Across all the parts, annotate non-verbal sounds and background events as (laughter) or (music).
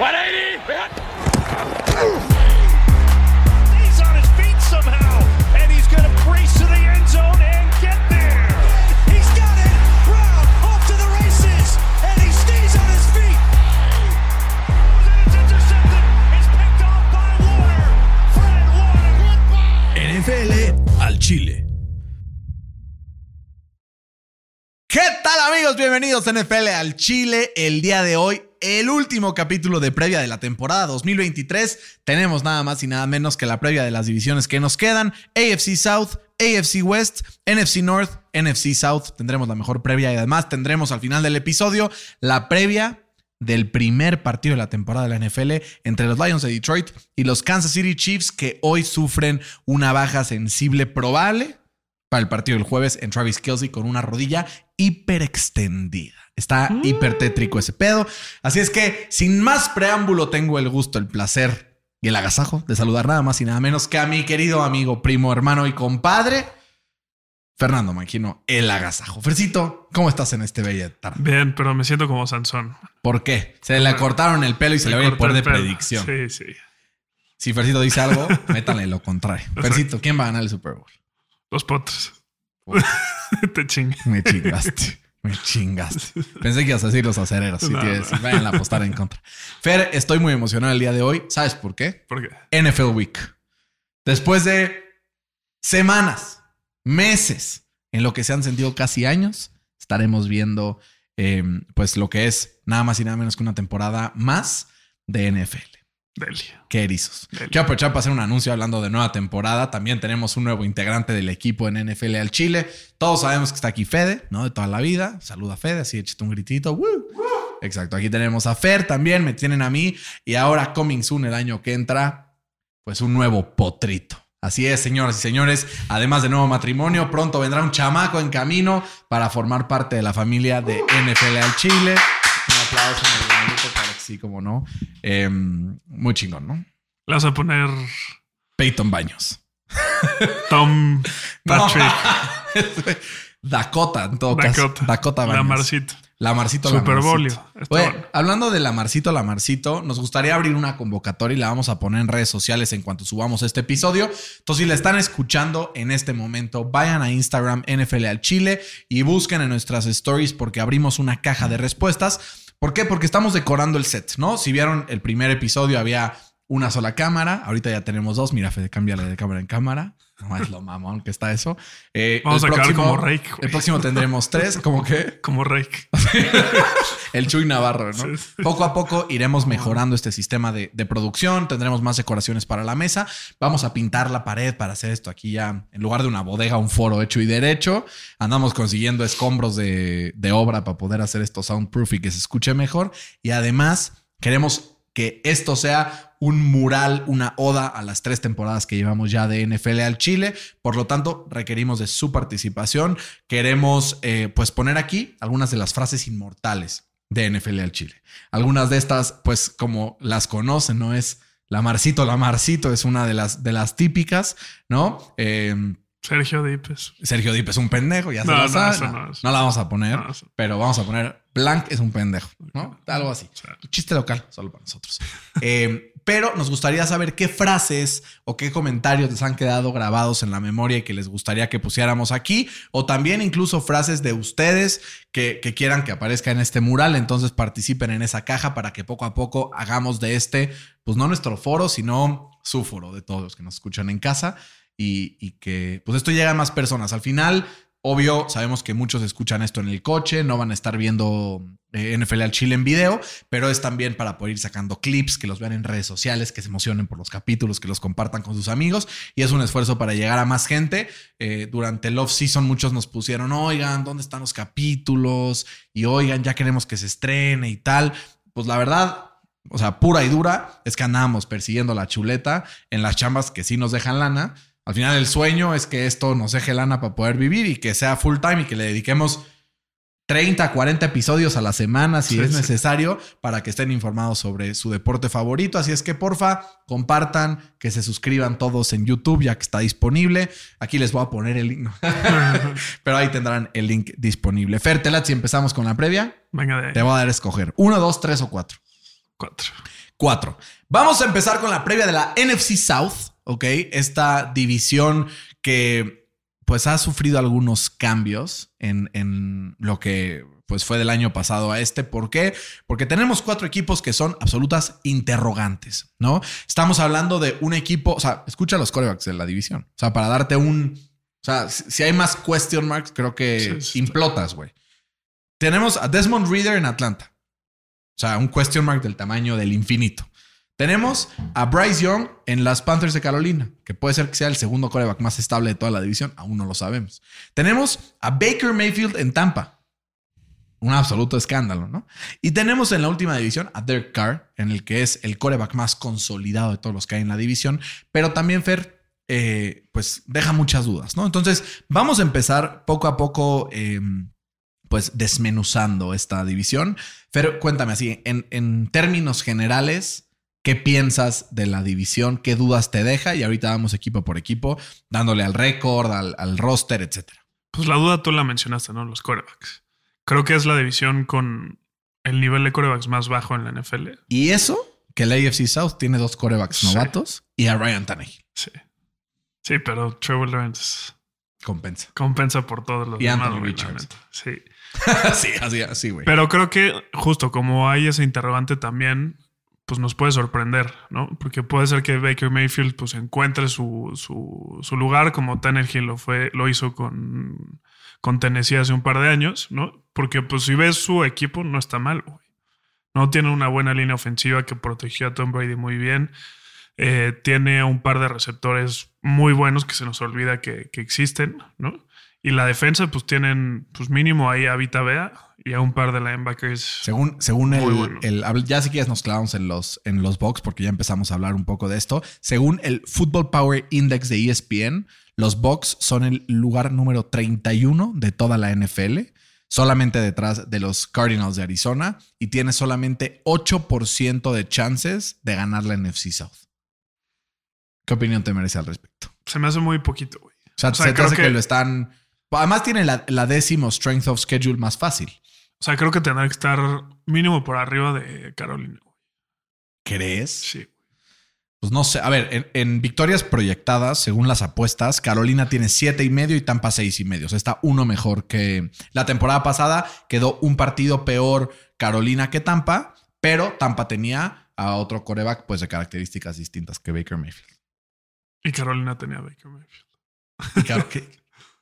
He's on his feet somehow, and he's going to brace to the end zone and get there. He's got it. Brown off to the races, and he stays on his feet. And it's intercepted. It's picked off by Warner. Fred Warner. NFL al Chile. ¿Qué tal amigos? Bienvenidos a NFL al Chile. El día de hoy, el último capítulo de previa de la temporada 2023. Tenemos nada más y nada menos que la previa de las divisiones que nos quedan. AFC South, AFC West, NFC North, NFC South. Tendremos la mejor previa y además tendremos al final del episodio la previa del primer partido de la temporada de la NFL entre los Lions de Detroit y los Kansas City Chiefs que hoy sufren una baja sensible probable para el partido del jueves en Travis Kelsey con una rodilla hiperextendida. Está hipertétrico ese pedo. Así es que, sin más preámbulo, tengo el gusto, el placer y el agasajo de saludar nada más y nada menos que a mi querido amigo, primo, hermano y compadre, Fernando Maquino, el agasajo. Fercito, ¿cómo estás en este bella tarde? Bien, pero me siento como Sansón. ¿Por qué? Se le cortaron el pelo y se le va el poder de pelo. predicción. Sí, sí. Si Fercito dice algo, (laughs) métanle lo contrario. Fercito, ¿quién va a ganar el Super Bowl? Los potros. Puta. (laughs) Te chingue. Me chingaste. Me chingaste. Pensé que ibas a decir los acereros. Si No, tienes, no. vayan a apostar en contra. Fer, estoy muy emocionado el día de hoy. ¿Sabes por qué? ¿Por qué? NFL Week. Después de semanas, meses, en lo que se han sentido casi años, estaremos viendo eh, pues lo que es nada más y nada menos que una temporada más de NFL. Delia. Qué erizos. Dele. Quiero aprovechar para hacer un anuncio hablando de nueva temporada. También tenemos un nuevo integrante del equipo en NFL al Chile. Todos sabemos que está aquí Fede, ¿no? De toda la vida. Saluda a Fede, así échate un gritito. ¡Woo! Exacto. Aquí tenemos a Fer también, me tienen a mí. Y ahora, coming soon, el año que entra, pues un nuevo potrito. Así es, señoras y señores. Además de nuevo matrimonio, pronto vendrá un chamaco en camino para formar parte de la familia de NFL al Chile. Un aplauso muy bonito, que sí, como no. Eh, muy chingón, ¿no? Le vas a poner Peyton Baños. Tom (laughs) Patrick. (laughs) Dakota, en todo caso. Dakota. Dakota Baños. La Marcito. La Marcito Super la. Marcito. Oye, hablando de la Marcito la Marcito, nos gustaría abrir una convocatoria y la vamos a poner en redes sociales en cuanto subamos este episodio. Entonces, si la están escuchando en este momento, vayan a Instagram NFL al Chile y busquen en nuestras stories porque abrimos una caja de respuestas. ¿Por qué? Porque estamos decorando el set, ¿no? Si vieron el primer episodio, había una sola cámara. Ahorita ya tenemos dos. Mira, Fede, cámbiale de cámara en cámara. No es lo mamón que está eso. Eh, Vamos a acabar próximo- como Rake, güey. El próximo tendremos tres. ¿Cómo que? (laughs) Como Rake. (laughs) El Chuy Navarro, ¿no? Sí. Poco a poco iremos mejorando este sistema de, de producción. Tendremos más decoraciones para la mesa. Vamos a pintar la pared para hacer esto aquí ya. En lugar de una bodega, un foro hecho y derecho. Andamos consiguiendo escombros de, de obra para poder hacer esto soundproof y que se escuche mejor. Y además queremos que esto sea un mural, una oda a las tres temporadas que llevamos ya de NFL al Chile. Por lo tanto, requerimos de su participación. Queremos eh, pues poner aquí algunas de las frases inmortales de NFL al Chile. Algunas de estas, pues como las conocen, ¿no? Es la Marcito, la Marcito es una de las, de las típicas, ¿no? Eh, Sergio Dipes. Sergio Dip es un pendejo, ya se No, lo no, sabe. No, no la vamos a poner, pero vamos a poner Blanc es un pendejo, ¿no? Algo así. Sí. Chiste local, solo para nosotros. Eh, pero nos gustaría saber qué frases o qué comentarios les han quedado grabados en la memoria y que les gustaría que pusiéramos aquí, o también incluso frases de ustedes que, que quieran que aparezca en este mural. Entonces participen en esa caja para que poco a poco hagamos de este, pues no nuestro foro, sino su foro de todos los que nos escuchan en casa y, que pues esto llega a más personas. Al final, obvio, sabemos que muchos escuchan esto en el coche, no van a estar viendo eh, NFL al Chile en video, pero es también para poder ir sacando clips, que los vean en redes sociales, que se emocionen por los capítulos, que los compartan con sus amigos y es un esfuerzo para llegar a más gente. Eh, durante el off-season muchos nos pusieron, oigan, ¿dónde están los capítulos? Y oigan, ya queremos que se estrene y tal. Pues la verdad, o sea, pura y dura, es que andábamos persiguiendo la chuleta en las chambas que sí nos dejan lana. Al final el sueño es que esto nos deje lana para poder vivir y que sea full time y que le dediquemos 30, 40 episodios a la semana si Sí, es sí. necesario para que estén informados sobre su deporte favorito. Así es que porfa, compartan, que se suscriban todos en YouTube ya que está disponible. Aquí les voy a poner el link, (laughs) pero ahí tendrán el link disponible. Fer, te late si empezamos con la previa. Venga de ahí. Te voy a dar a escoger uno, dos, tres o cuatro. Cuatro. Cuatro. Vamos a empezar con la previa de la NFC South, ¿ok? Esta división que pues ha sufrido algunos cambios en, en lo que pues fue del año pasado a este. ¿Por qué? Porque tenemos cuatro equipos que son absolutas interrogantes, ¿no? Estamos hablando de un equipo, o sea, escucha los corebacks de la división. O sea, para darte un... O sea, si hay más question marks, creo que Sí, sí. implotas, güey. Tenemos a Desmond Reader en Atlanta. O sea, un question mark del tamaño del infinito. Tenemos a Bryce Young en las Panthers de Carolina, que puede ser que sea el segundo coreback más estable de toda la división, aún no lo sabemos. Tenemos a Baker Mayfield en Tampa. Un absoluto escándalo, ¿no? Y tenemos en la última división a Derek Carr, en el que es el coreback más consolidado de todos los que hay en la división, pero también Fer, eh, pues deja muchas dudas, ¿no? Entonces, vamos a empezar poco a poco, eh, pues desmenuzando esta división. Fer, cuéntame así, en, en términos generales, ¿qué piensas de la división? ¿Qué dudas te deja? Y ahorita vamos equipo por equipo, dándole al récord, al, al roster, etcétera. Pues la duda tú la mencionaste, ¿no? Los corebacks. Creo que es la división con el nivel de corebacks más bajo en la NFL. Y eso, que el AFC South tiene dos corebacks Sí. novatos y a Ryan Tannehill. Sí. Sí, pero Trevor Lawrence Compensa. compensa por todos los Y demás, la. Sí. (laughs) sí, así, así, güey. Pero creo que justo como hay ese interrogante también, pues nos puede sorprender, ¿no? Porque puede ser que Baker Mayfield pues encuentre su, su, lugar como Tannehill lo fue, lo hizo con, con Tennessee hace un par de años, ¿no? Porque pues si ves su equipo no está mal, güey. No tiene una buena línea ofensiva que protegió a Tom Brady muy bien. Eh, tiene un par de receptores muy buenos que se nos olvida que, existen, ¿no? Y la defensa, pues tienen, pues mínimo ahí a Vita Bea y a un par de linebackers. Según, según el, bueno. el- Ya si quieres nos clavamos en los, en los box porque ya empezamos a hablar un poco de esto. Según el Football Power Index de ESPN, los Bucks son el lugar número 31 de toda la NFL, solamente detrás de los Cardinals de Arizona y tiene solamente 8% de chances de ganar la NFC South. ¿Qué opinión te merece al respecto? Se me hace muy poquito, güey. O sea, O sea, se te hace que... que- lo están... Además tiene la, la décimo strength of schedule más fácil. O sea, creo que tendrá que estar mínimo por arriba de Carolina. ¿Crees? Sí. Pues no sé. A ver, en, en victorias proyectadas, según las apuestas, Carolina tiene siete y medio y Tampa seis y medio. O sea, está uno mejor que la temporada pasada. Quedó un partido peor Carolina que Tampa, pero Tampa tenía a otro coreback, pues de características distintas que Baker Mayfield. Y Carolina tenía a Baker Mayfield. Y claro, qué,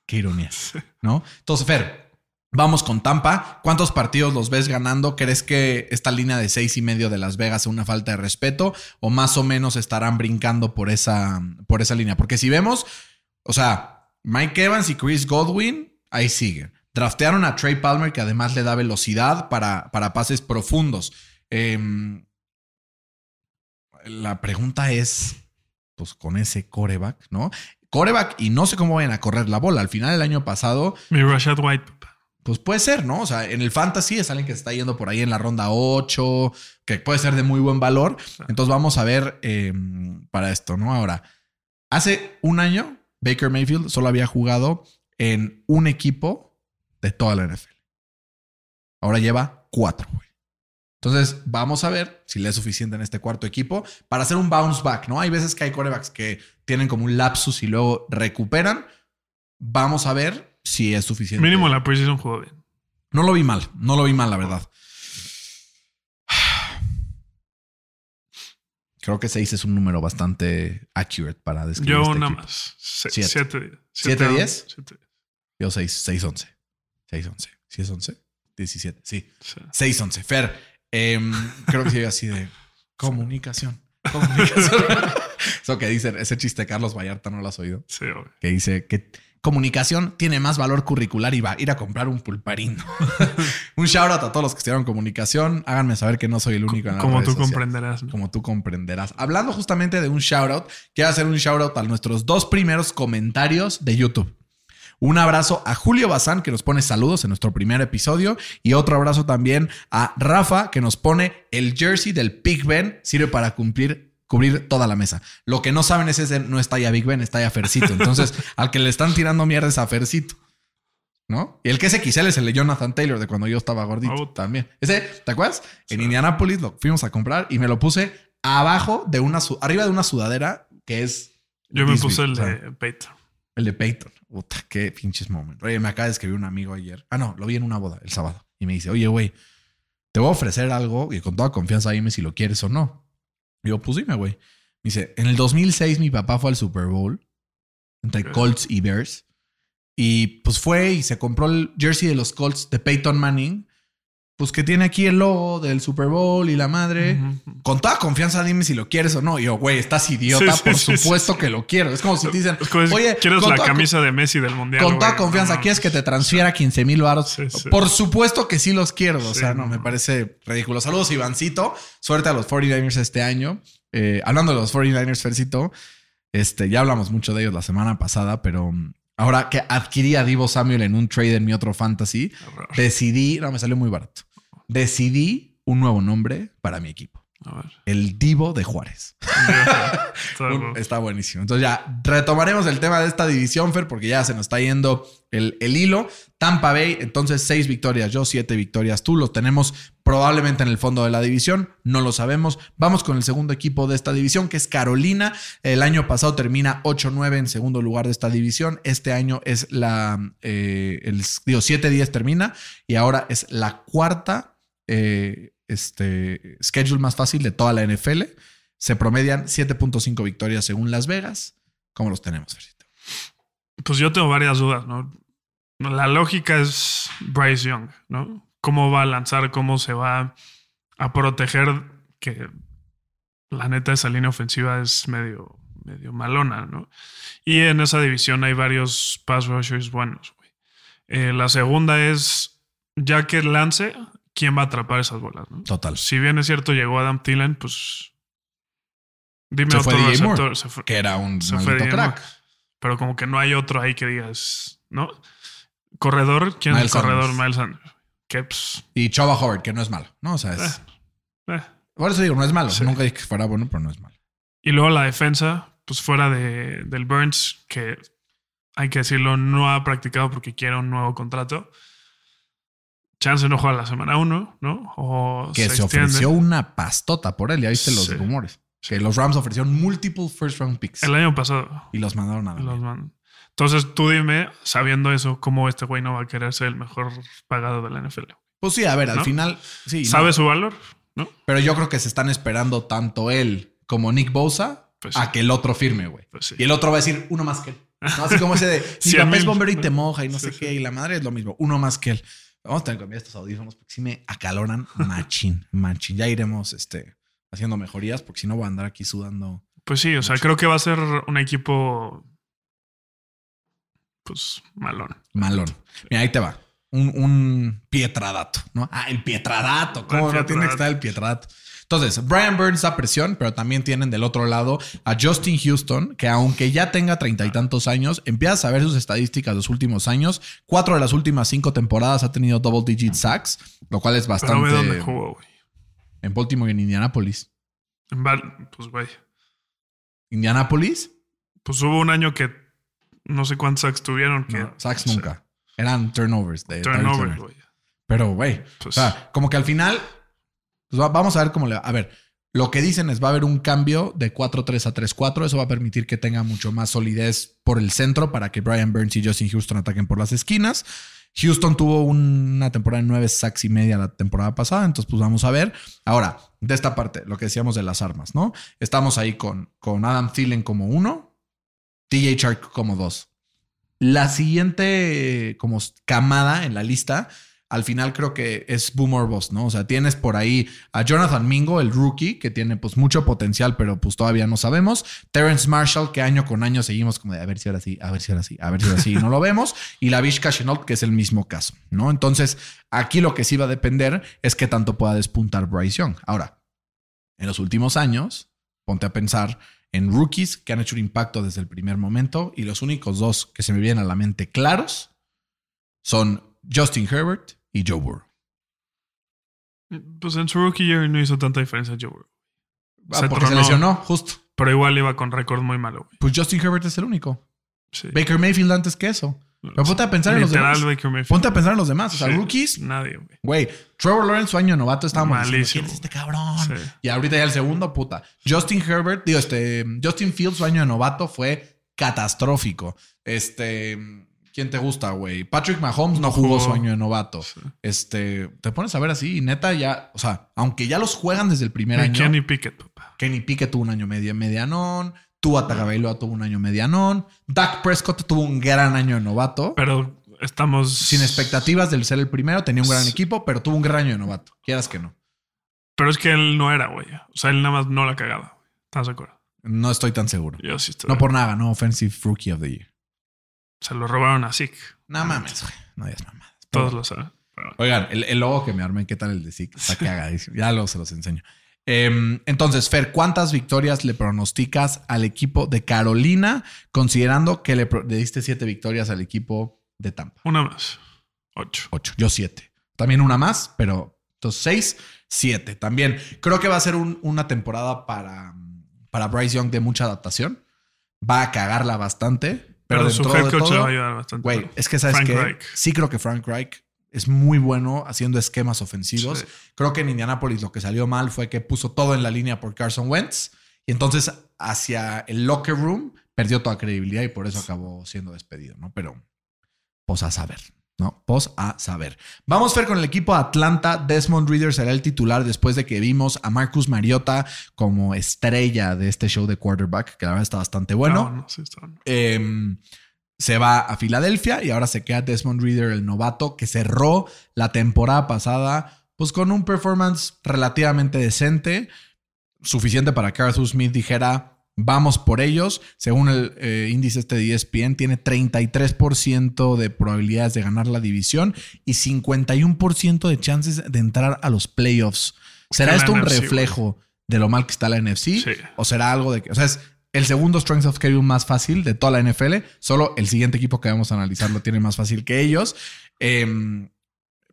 qué ironía, (laughs) ¿no? Entonces, Fer, vamos con Tampa. ¿Cuántos partidos los ves ganando? ¿Crees que esta línea de seis y medio de Las Vegas es una falta de respeto? ¿O más o menos estarán brincando por esa, por esa línea? Porque si vemos, o sea, Mike Evans y Chris Godwin, ahí siguen. Draftearon a Trey Palmer, que además le da velocidad para, para pases profundos. Em, la pregunta es, pues con ese coreback, ¿no? Coreback y no sé cómo vayan a correr la bola. Al final del año pasado, Mi Rashad White. papá. Pues puede ser, ¿no? O sea, en el fantasy es alguien que se está yendo por ahí en la ronda 8, que puede ser de muy buen valor. Entonces vamos a ver eh, para esto, ¿no? Ahora, hace un año, Baker Mayfield solo había jugado en un equipo de toda la NFL. Ahora lleva cuatro, güey. Entonces, vamos a ver si le es suficiente en este cuarto equipo para hacer un bounce back, ¿no? Hay veces que hay corebacks que tienen como un lapsus y luego recuperan. Vamos a ver si es suficiente. Mínimo la preseason jugó bien. No lo vi mal, no lo vi mal, la verdad. Creo que 6 es un número bastante accurate para describir Yo este nada equipo. más. Se- Siete. Siete días. ¿Siete días? Siete días. Yo 6, 6, 11. 6, 11. ¿Sí es 11? 17, sí. Sí. 6, 11. Fer, em, creo que sigue así de (laughs) comunicación. Comunicación. (laughs) (laughs) Eso que dicen, ese chiste de Carlos Vallarta no lo has oído. Sí, obvio. que dice que comunicación tiene más valor curricular y va a ir a comprar un pulparino. (laughs) un shout out a todos los que estudiaron comunicación. Háganme saber que no soy el único. en las Como redes tú sociales. comprenderás. ¿no? Como tú comprenderás. Hablando justamente de un shout out, quiero hacer un shout out a nuestros dos primeros comentarios de YouTube. Un abrazo a Julio Bazán, que nos pone saludos en nuestro primer episodio. Y otro abrazo también a Rafa, que nos pone el jersey del Big Ben. Sirve para cumplir, cubrir toda la mesa. Lo que no saben es ese no está ya Big Ben, está ya Fercito. Entonces, (laughs) al que le están tirando mierda es a Fercito. ¿No? Y el que es XL es el de Jonathan Taylor de cuando yo estaba gordito Oh. también. Ese, ¿te acuerdas? En Indianapolis lo fuimos a comprar y me lo puse abajo de una, arriba de una sudadera que es. Yo me puse el o sea, de Peyton. el de Peyton. Puta, qué pinches momentos. Oye, me acaba de escribir un amigo ayer. Ah, no, lo vi en una boda el sábado. Y me dice, oye, güey, te voy a ofrecer algo y con toda confianza dime si lo quieres o no. Y yo, pues dime, güey. Me dice, en el 2006 mi papá fue al Super Bowl entre. Colts y Bears. Y pues fue y se compró el jersey de los Colts de Peyton Manning. Pues que tiene aquí el logo del Super Bowl y la madre. Con toda confianza dime si lo quieres o no. Y yo, güey, estás idiota. Sí, sí, Por sí, supuesto que lo quiero. Es como si te dicen, oye, ¿quieres la camisa de Messi del Mundial? con toda güey? confianza, No, ¿quieres que te transfiera 15 mil baros? Por supuesto que sí los quiero. O sea, no, no. me parece ridículo. Saludos, Ivancito. Suerte a los 49ers este año. Eh, hablando de los 49ers, Fercito, este, ya hablamos mucho de ellos la semana pasada, pero mm, ahora que adquirí a Divo Samuel en un trade en mi otro fantasy, decidí, no, me salió muy barato. Decidí un nuevo nombre para mi equipo. A ver. El Divo de Juárez. (laughs) Está Un- bueno. está buenísimo. Entonces ya retomaremos el tema de esta división, Fer, porque ya se nos está yendo el, el hilo. Tampa Bay, entonces seis victorias, yo siete victorias, tú los tenemos probablemente en el fondo de la división, no lo sabemos. Vamos con el segundo equipo de esta división, que es Carolina. El año pasado termina 8-9 en segundo lugar de esta división. Este año es la, eh, el, digo, 7-10 termina y ahora es la cuarta eh, este, schedule más fácil de toda la NFL. Se promedian 7.5 victorias según Las Vegas. ¿Cómo los tenemos, Fercito? Pues yo tengo varias dudas, ¿no? La lógica es Bryce Young, ¿no? ¿Cómo va a lanzar? ¿Cómo se va a proteger? Que la neta esa línea ofensiva es medio, medio malona, ¿no? Y en esa división hay varios pass rushers buenos. Eh, la segunda es, ya que lance, ¿quién va a atrapar esas bolas, no? Total. Si bien es cierto, llegó Adam Thielen, pues... Dime Se fue otro Moore. receptor. Se fue- Que era un se fue crack. Moore. Pero como que no hay otro ahí que digas, ¿no? Corredor, ¿quién Miles es el corredor? Sanders. Miles Sanders. Que pues, Y Chava Howard, que no es malo. No, o sea, es. eh, eh. Por eso digo, no es malo. Sí. Nunca dije que fuera bueno, pero no es malo. Y luego la defensa, pues fuera de, del Burns, que hay que decirlo, no ha practicado porque quiere un nuevo contrato. Chance no juega la semana uno, ¿no? O Que se, ofreció una pastota por él. Ya viste los Sí. rumores. Que los Rams ofrecieron multiple first round picks. El año pasado. y los mandaron a la los mierda. man- Entonces tú dime, sabiendo eso, cómo este güey no va a querer ser el mejor pagado de la NFL. Pues sí, a ver, al final. Sí. no. ¿Sabe su valor? ¿No? Pero yo creo que se están esperando tanto él como Nick Bosa Pues sí. a que el otro firme, güey. Pues sí. Y el otro va a decir uno más que él. (laughs) ¿No? Así como ese de Cien papá es bombero y te (laughs) moja y no Sí, sé qué. Y la madre es lo mismo. Uno más que él. Vamos a tener que cambiar estos audífonos porque sí me acaloran (laughs) machín, machín. Ya iremos este, haciendo mejorías porque si no voy a andar aquí sudando. Pues sí, o sea, creo que va a ser un equipo. Pues malón. Malón. Mira, ahí te va. Un, un pietradato, ¿no? Ah, el pietradato. ¿Cómo El no tiene que estar el pietradato? Entonces, Brian Burns da presión, pero también tienen del otro lado a Justin Houston, que aunque ya tenga treinta y tantos años, empiezas a ver sus estadísticas los últimos años. Cuatro de las últimas cinco temporadas ha tenido double digit sacks, lo cual es Pero bastante. ve dónde jugó, güey. En Baltimore y en Indianapolis. En Val- Pues, güey. Indianapolis, Pues hubo un año que no sé cuántos sacks tuvieron. Que, no, sacks nunca. Eran turnovers. De Turnover, Turner. güey. Pero, güey, Pues, O sea, como que al final, pues va- vamos a ver cómo le va. A ver, lo que dicen es va a haber un cambio de 4-3 a 3-4. Eso va a permitir que tenga mucho más solidez por el centro para que Brian Burns y Justin Houston ataquen por las esquinas. Houston tuvo una temporada de 9 sacks y media la temporada pasada, entonces pues vamos a ver. Ahora, de esta parte, lo que decíamos de las armas, ¿no? Estamos ahí con, con Adam Thielen como uno, TJ Shark como dos. La siguiente como camada en la lista, al final creo que es Boomer Boss, ¿no? O sea, tienes por ahí a Jonathan Mingo, el rookie, que tiene pues mucho potencial, pero pues todavía no sabemos. Terrence Marshall, que año con año seguimos como de a ver si ahora sí, a ver si ahora sí, a ver si ahora sí, no lo vemos. Y la Vishka Chenault, que es el mismo caso, ¿no? Entonces, aquí lo que sí va a depender es que tanto pueda despuntar Bryce Young. Ahora, en los últimos años, ponte a pensar en rookies que han hecho un impacto desde el primer momento y los únicos dos que se me vienen a la mente claros son Justin Herbert y Joe Burrow. pues en su rookie year no hizo tanta diferencia Joe. Burrow. Ah, Se porque se tronó. lesionó, justo. Pero igual iba con récord muy malo, güey. Pues Justin Herbert es el único. Sí. Baker Mayfield antes que eso. Pero ponte a pensar en los demás. Baker Mayfield. Ponte a pensar en los demás. O sea, Sí. rookies, Nadie, güey. güey. Trevor Lawrence, su año de novato, estábamos diciendo. ¿quién es este cabrón? Sí. Y ahorita ya el segundo, puta. Justin Herbert, digo, este, Justin Fields, su año de novato fue catastrófico. Este, ¿quién te gusta, güey? Patrick Mahomes no, No jugó, jugó. su año de novato. Sí. Este, te pones a ver así y neta ya, o sea, aunque ya los juegan desde el primer Y año. Kenny Pickett, papá. Kenny Pickett tuvo un año medio medianón. Tua Tagovailoa tuvo un año medianón. Dak Prescott tuvo un gran año de novato. Pero estamos. sin expectativas del ser el primero, tenía un gran equipo, pero tuvo un gran año de novato. Quieras que no. Pero es que él no era, güey. O sea, él nada más no la cagaba. ¿Estás de acuerdo? No estoy tan seguro. Yo sí estoy. No por nada, no Offensive Rookie of the Year. Se lo robaron a Zeke. No mames, güey. No digas mamadas. Todos lo saben. Pero- Oigan, el, el logo que me armé, ¿qué tal el de Zeke? Está cagadísimo. Ya luego se los enseño. Em, entonces, Fer, ¿cuántas victorias le pronosticas al equipo de Carolina, considerando que le, diste siete victorias al equipo de Tampa? Una más. Ocho. Ocho. Yo siete. También una más, pero entonces seis, siete. También creo que va a ser un- una temporada para, para Bryce Young de mucha adaptación. Va a cagarla bastante. Pero, Pero, su head le todo, va a ayudar bastante. Güey, es que sabes Frank que Reich. sí creo que Frank Reich es muy bueno haciendo esquemas ofensivos. Sí. Creo que en Indianapolis lo que salió mal fue que puso todo en la línea por Carson Wentz y entonces hacia el locker room perdió toda credibilidad y por eso acabó siendo despedido, ¿no? Pero pues a saber, ¿no? Pues a saber. Vamos a ver con el equipo Atlanta. Desmond Reader será el titular después de que vimos a Marcus Mariota como estrella de este show de quarterback, que la verdad está bastante bueno. No, no, sí, está bueno. Eh, se va a Filadelfia y ahora se queda Desmond Reader, el novato, que cerró la temporada pasada, pues con un performance relativamente decente, suficiente para que Arthur Smith dijera, vamos por ellos. Según el eh, índice este de ESPN, tiene 33% de probabilidades de ganar la división y 51% de chances de entrar a los playoffs. ¿Será esto un NFC, reflejo de lo mal que está la NFC? Sí. ¿O será algo de que, o sea, es el segundo strength of schedule más fácil de toda la NFL? Solo el siguiente equipo que vamos a analizar lo tiene más fácil que ellos. Em,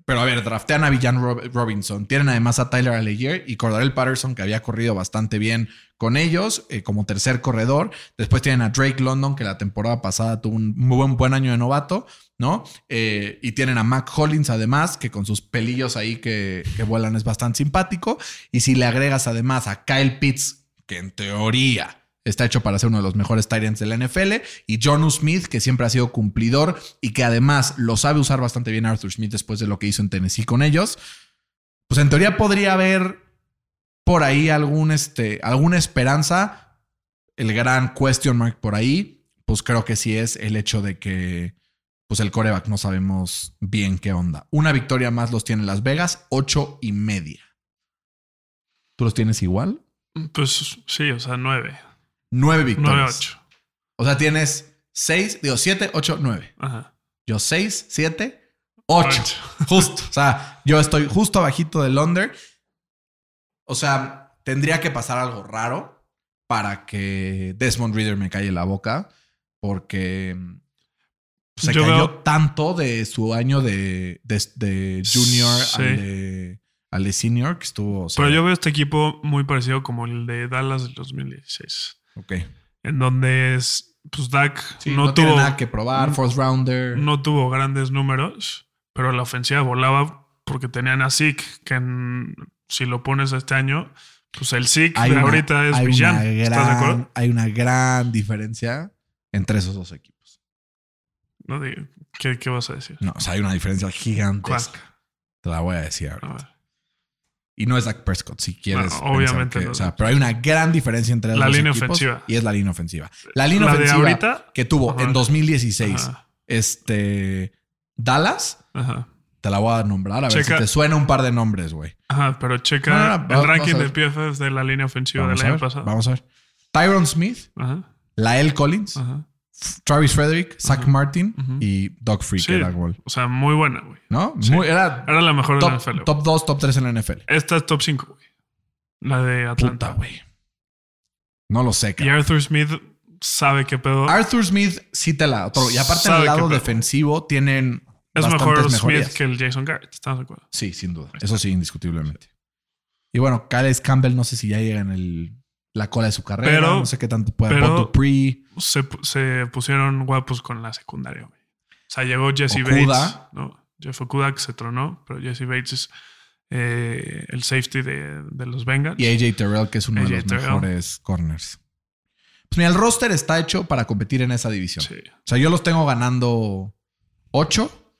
pero a ver, draftean a Villan Rob- Robinson. Tienen además a Tyler Allegier y Cordarel Patterson, que había corrido bastante bien con ellos eh, como tercer corredor. Después tienen a Drake London, que la temporada pasada tuvo un muy buen, buen año de novato, ¿no? Eh, y tienen a Mac Hollins, además, que con sus pelillos ahí que, que vuelan es bastante simpático. Y si le agregas además a Kyle Pitts, que en teoría está hecho para ser uno de los mejores Tyrants de la NFL, y Jonu Smith, que siempre ha sido cumplidor y que además lo sabe usar bastante bien Arthur Smith después de lo que hizo en Tennessee con ellos, pues en teoría podría haber por ahí algún, este, alguna esperanza. El gran question mark por ahí, pues creo que sí es el hecho de que pues el coreback no sabemos bien qué onda. Una victoria más los tiene Las Vegas, ocho y media. ¿Tú los tienes igual? Pues sí, o sea, nueve. Nueve victorias. Nueve, ocho. O sea, tienes seis, digo, siete, ocho, nueve. Ajá. Yo seis, siete, ocho. Ocho. (laughs) Justo. O sea, yo estoy justo abajito del under. O sea, tendría que pasar algo raro para que Desmond Reader me calle la boca. Porque se Yo cayó veo- tanto de su año de, de, de junior Sí. al, de, al de senior que estuvo. o sea, Pero yo veo este equipo muy parecido como el de Dallas del 2016. Ok. En donde es, pues Dak Sí, no, no, tiene tuvo, nada que probar. Fourth rounder. no tuvo grandes números, pero la ofensiva volaba porque tenían a Zeke, que en- si lo pones este año, pues el Zeke de una- ahorita es hay villano. una ¿Estás de acuerdo? Hay una gran diferencia entre esos dos equipos. No digo, ¿qué, qué vas a decir? No, o sea, hay una diferencia gigantesca. ¿Cuál? Te la voy a decir ahora. A ver. Y no es Dak Prescott, si quieres. No, obviamente que- no. o sea, pero hay una gran diferencia entre los La dos línea equipos ofensiva. Y es la línea ofensiva. La línea La ofensiva ahorita, que tuvo Ajá. en 2016 Ajá, este Dallas, ajá. te la voy a nombrar. A ver si te suena un par de nombres, güey. Ajá, pero checa No, el ranking de. PFF de la línea ofensiva Vamos del año pasado. Vamos a ver. Tyron Smith, Ajá, Lael Collins, ajá. Travis Frederick, Zach. Martin y Doug Free, Sí. era gol. O sea, muy buena, güey. ¿No? Sí. Muy- era Era la mejor de la NFL. top, güey. top 2, top 3 en la NFL. Esta es top 5, güey. La de Atlanta. Güey. No lo sé, Y cabrón. Arthur Smith sabe qué pedo. Arthur Smith sí te la otorgo. Y aparte en el lado defensivo tienen es mejor mejorías. Smith que el Jason Garrett. ¿Estamos de acuerdo? Sí, sin duda. Eso sí, indiscutiblemente. Y bueno, Calais Campbell no sé si ya llega en el, la cola de su carrera. Pero- no sé qué tanto puede. pero- Dupree. Se, pu- se pusieron guapos con la secundaria, güey. sea, llegó Jesse Okuda. Bates, ¿no? Jeff Okuda que se tronó, pero Jesse Bates es eh, el safety de, de los Bengals. Y AJ Terrell, que es uno de los Terrell. mejores corners. Pues mira, el roster está hecho para competir en esa división. Sí. O sea, yo los tengo ganando 8,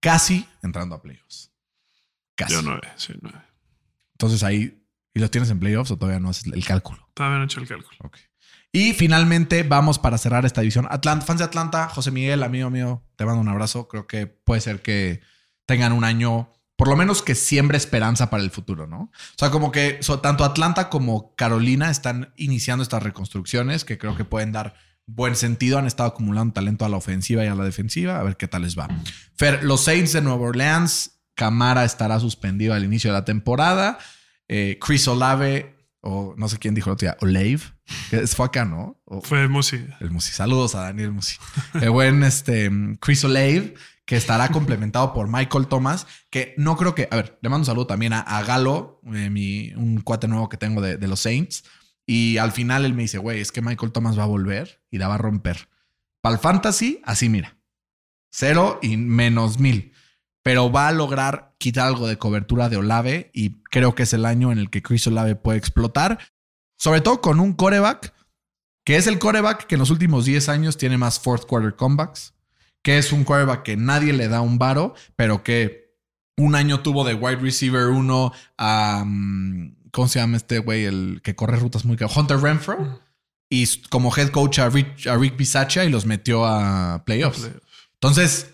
casi entrando a playoffs. Casi. Yo nueve, sí, nueve. Entonces ahí, ¿y los tienes en playoffs o todavía no haces el cálculo? Todavía no he hecho el cálculo. Ok. Y finalmente vamos para cerrar esta división. Atlanta, fans de Atlanta, José Miguel, amigo mío, te mando un abrazo. Creo que puede ser que tengan un año, por lo menos que siembre esperanza para el futuro, ¿no? O sea, como que so- tanto Atlanta como Carolina están iniciando estas reconstrucciones que creo que pueden dar buen sentido. Han estado acumulando talento a la ofensiva y a la defensiva. A ver qué tal les va. Fer, los Saints de Nueva Orleans, Camara estará suspendido al inicio de la temporada. Eh, Chris Olave, o no sé quién dijo el otro día, Olave, que fue acá, ¿no? O- Fue Musi. el Musi. Saludos a Daniel Musi. (laughs) El buen este, Chris Olave, que estará complementado por Michael Thomas, que no creo que. A ver, le mando un saludo también a, a Galo, eh, mi, un cuate nuevo que tengo de, de los Saints. Y al final él me dice, güey, es que Michael Thomas va a volver y la va a romper. Para el fantasy, así mira. Cero y menos mil. Pero va a lograr quitar algo de cobertura de Olave y creo que es el año en el que Chris Olave puede explotar. Sobre todo con un coreback que es el coreback que en los últimos 10 años tiene más fourth quarter comebacks, que es un coreback que nadie le da un varo, pero que un año tuvo de wide receiver uno a, mm, ¿cómo se llama este güey? El que corre rutas muy... Hunter Renfro. Y como head coach a Rick, a Rick Bisaccia y los metió a playoffs. Entonces,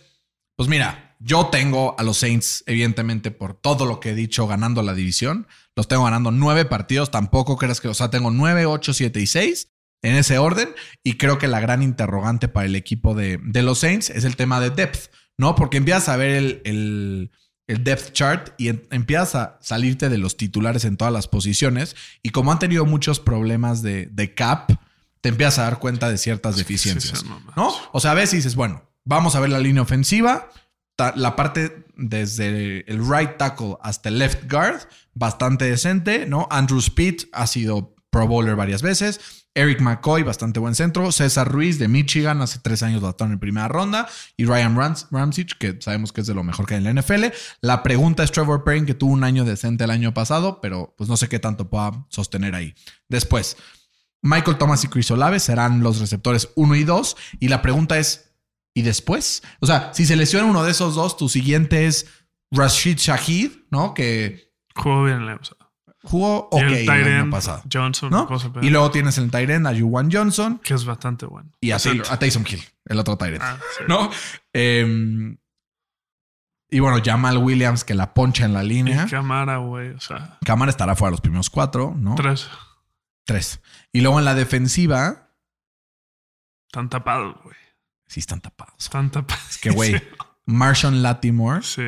pues mira, yo tengo a los Saints, evidentemente, por todo lo que he dicho, ganando la división. Los tengo ganando nueve partidos. Tampoco creas que, o sea, tengo nueve, ocho, siete y seis en ese orden. Y creo que la gran interrogante para el equipo de, de los Saints es el tema de depth, ¿no? Porque empiezas a ver el, el- el depth chart y en- empiezas a salirte de los titulares en todas las posiciones. Y como han tenido muchos problemas de, de cap, te empiezas a dar cuenta de ciertas deficiencias. ¿No? O sea, a veces dices, bueno, vamos a ver la línea ofensiva. La parte desde el right tackle hasta el left guard, bastante decente, ¿no? Andrew Speed ha sido Pro Bowler varias veces. Eric McCoy, bastante buen centro. César Ruiz de Michigan, hace tres años lo adoptaron en primera ronda. Y Ryan Rams que sabemos que es de lo mejor que hay en la NFL. La pregunta es Trevor Perrin, que tuvo un año decente el año pasado, pero pues no sé qué tanto pueda sostener ahí. Después, Michael Thomas y Chris Olave serán los receptores 1 y 2. Y la pregunta es, ¿y después? O sea, si se lesiona uno de esos dos, tu siguiente es Rashid Shahid, ¿no? Que Jugó bien el o sea, jugó ok el el, año pasado. Johnson, ¿no? cosa, Y luego tienes el Tyren a Juwan Johnson que es bastante bueno. y a, Taylor- a Taysom Hill, el otro Tyren. ah, sí. ¿No? Eh, y bueno, Jamal Williams que la poncha en la línea. Cámara, güey. O sea, Cámara estará fuera los primeros cuatro, ¿no? tres. Tres. Y luego en la defensiva, Están tapados, güey. Sí están tapados. Están tapados. Es que, güey, (laughs) Marshawn Latimore Sí.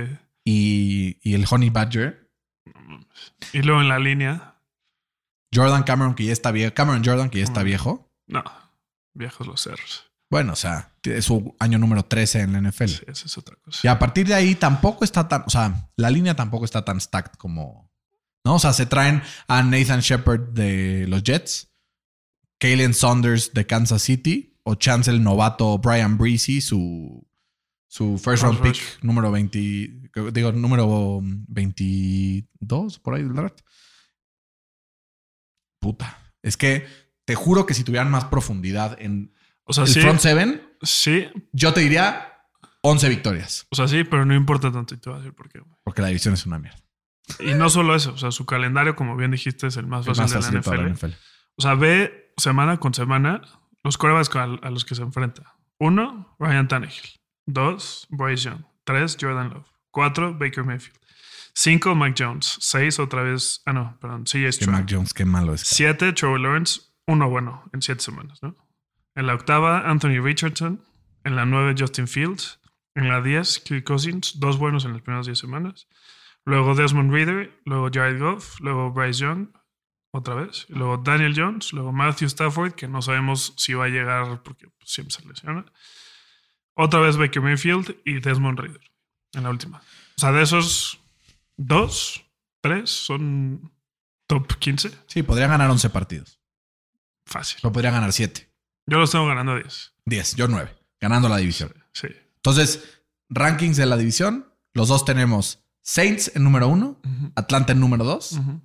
y, y el Honey Badger, Y luego en la línea, Jordan Cameron, que ya está viejo. Cameron Jordan, que ya está Mm. viejo. no. Viejos los cerros. Bueno, o sea, es su año número 13 en la NFL. Sí, esa es otra cosa. Y a partir de ahí tampoco está tan, o sea, la línea tampoco está tan stacked como, ¿no? O sea, se traen a Nathan Shepard de los Jets, Kalen Saunders de Kansas City, o chance el novato Brian Breezy, su, su first round pick rush. número 20, digo, número 22 por ahí del draft. Puta. Es que te juro que si tuvieran más profundidad en O sea, el sí. front seven, Sí. yo te diría 11 victorias. O sea, sí, pero no importa tanto. Y te voy a decir por qué, güey. Porque la división es una mierda. Y no solo eso. O sea, su calendario, como bien dijiste, es el más fácil más de la NFL. O sea, ve semana con semana los corebacks a, a los que se enfrenta. Uno, Ryan Tannehill. Dos, Bryce Young. Tres, Jordan Love. Cuatro, Baker Mayfield. Cinco, Mike Jones. Seis, otra vez. Ah, no, perdón. CJ Stroud. Mac Jones, qué malo es. Siete, Trevor Lawrence. Uno bueno en siete semanas, ¿no? En la octava, Anthony Richardson. En la nueve, Justin Fields. En la diez, Kirk Cousins. Dos buenos en las primeras diez semanas. Luego Desmond Reader. Luego Jared Goff. Luego Bryce Young. Otra vez. Luego Daniel Jones. Luego Matthew Stafford, que no sabemos si va a llegar porque pues, siempre se lesiona. Otra vez Baker Mayfield y Desmond Reader en la última. O sea, de esos dos, tres son top 15. Sí, podrían ganar 11 partidos. Fácil. O podrían ganar 7. Yo los tengo ganando 10. 10, yo 9. ganando la división. Sí. Entonces, rankings de la división, los dos tenemos Saints en número uno, Ujú, Atlanta en número dos, ujú.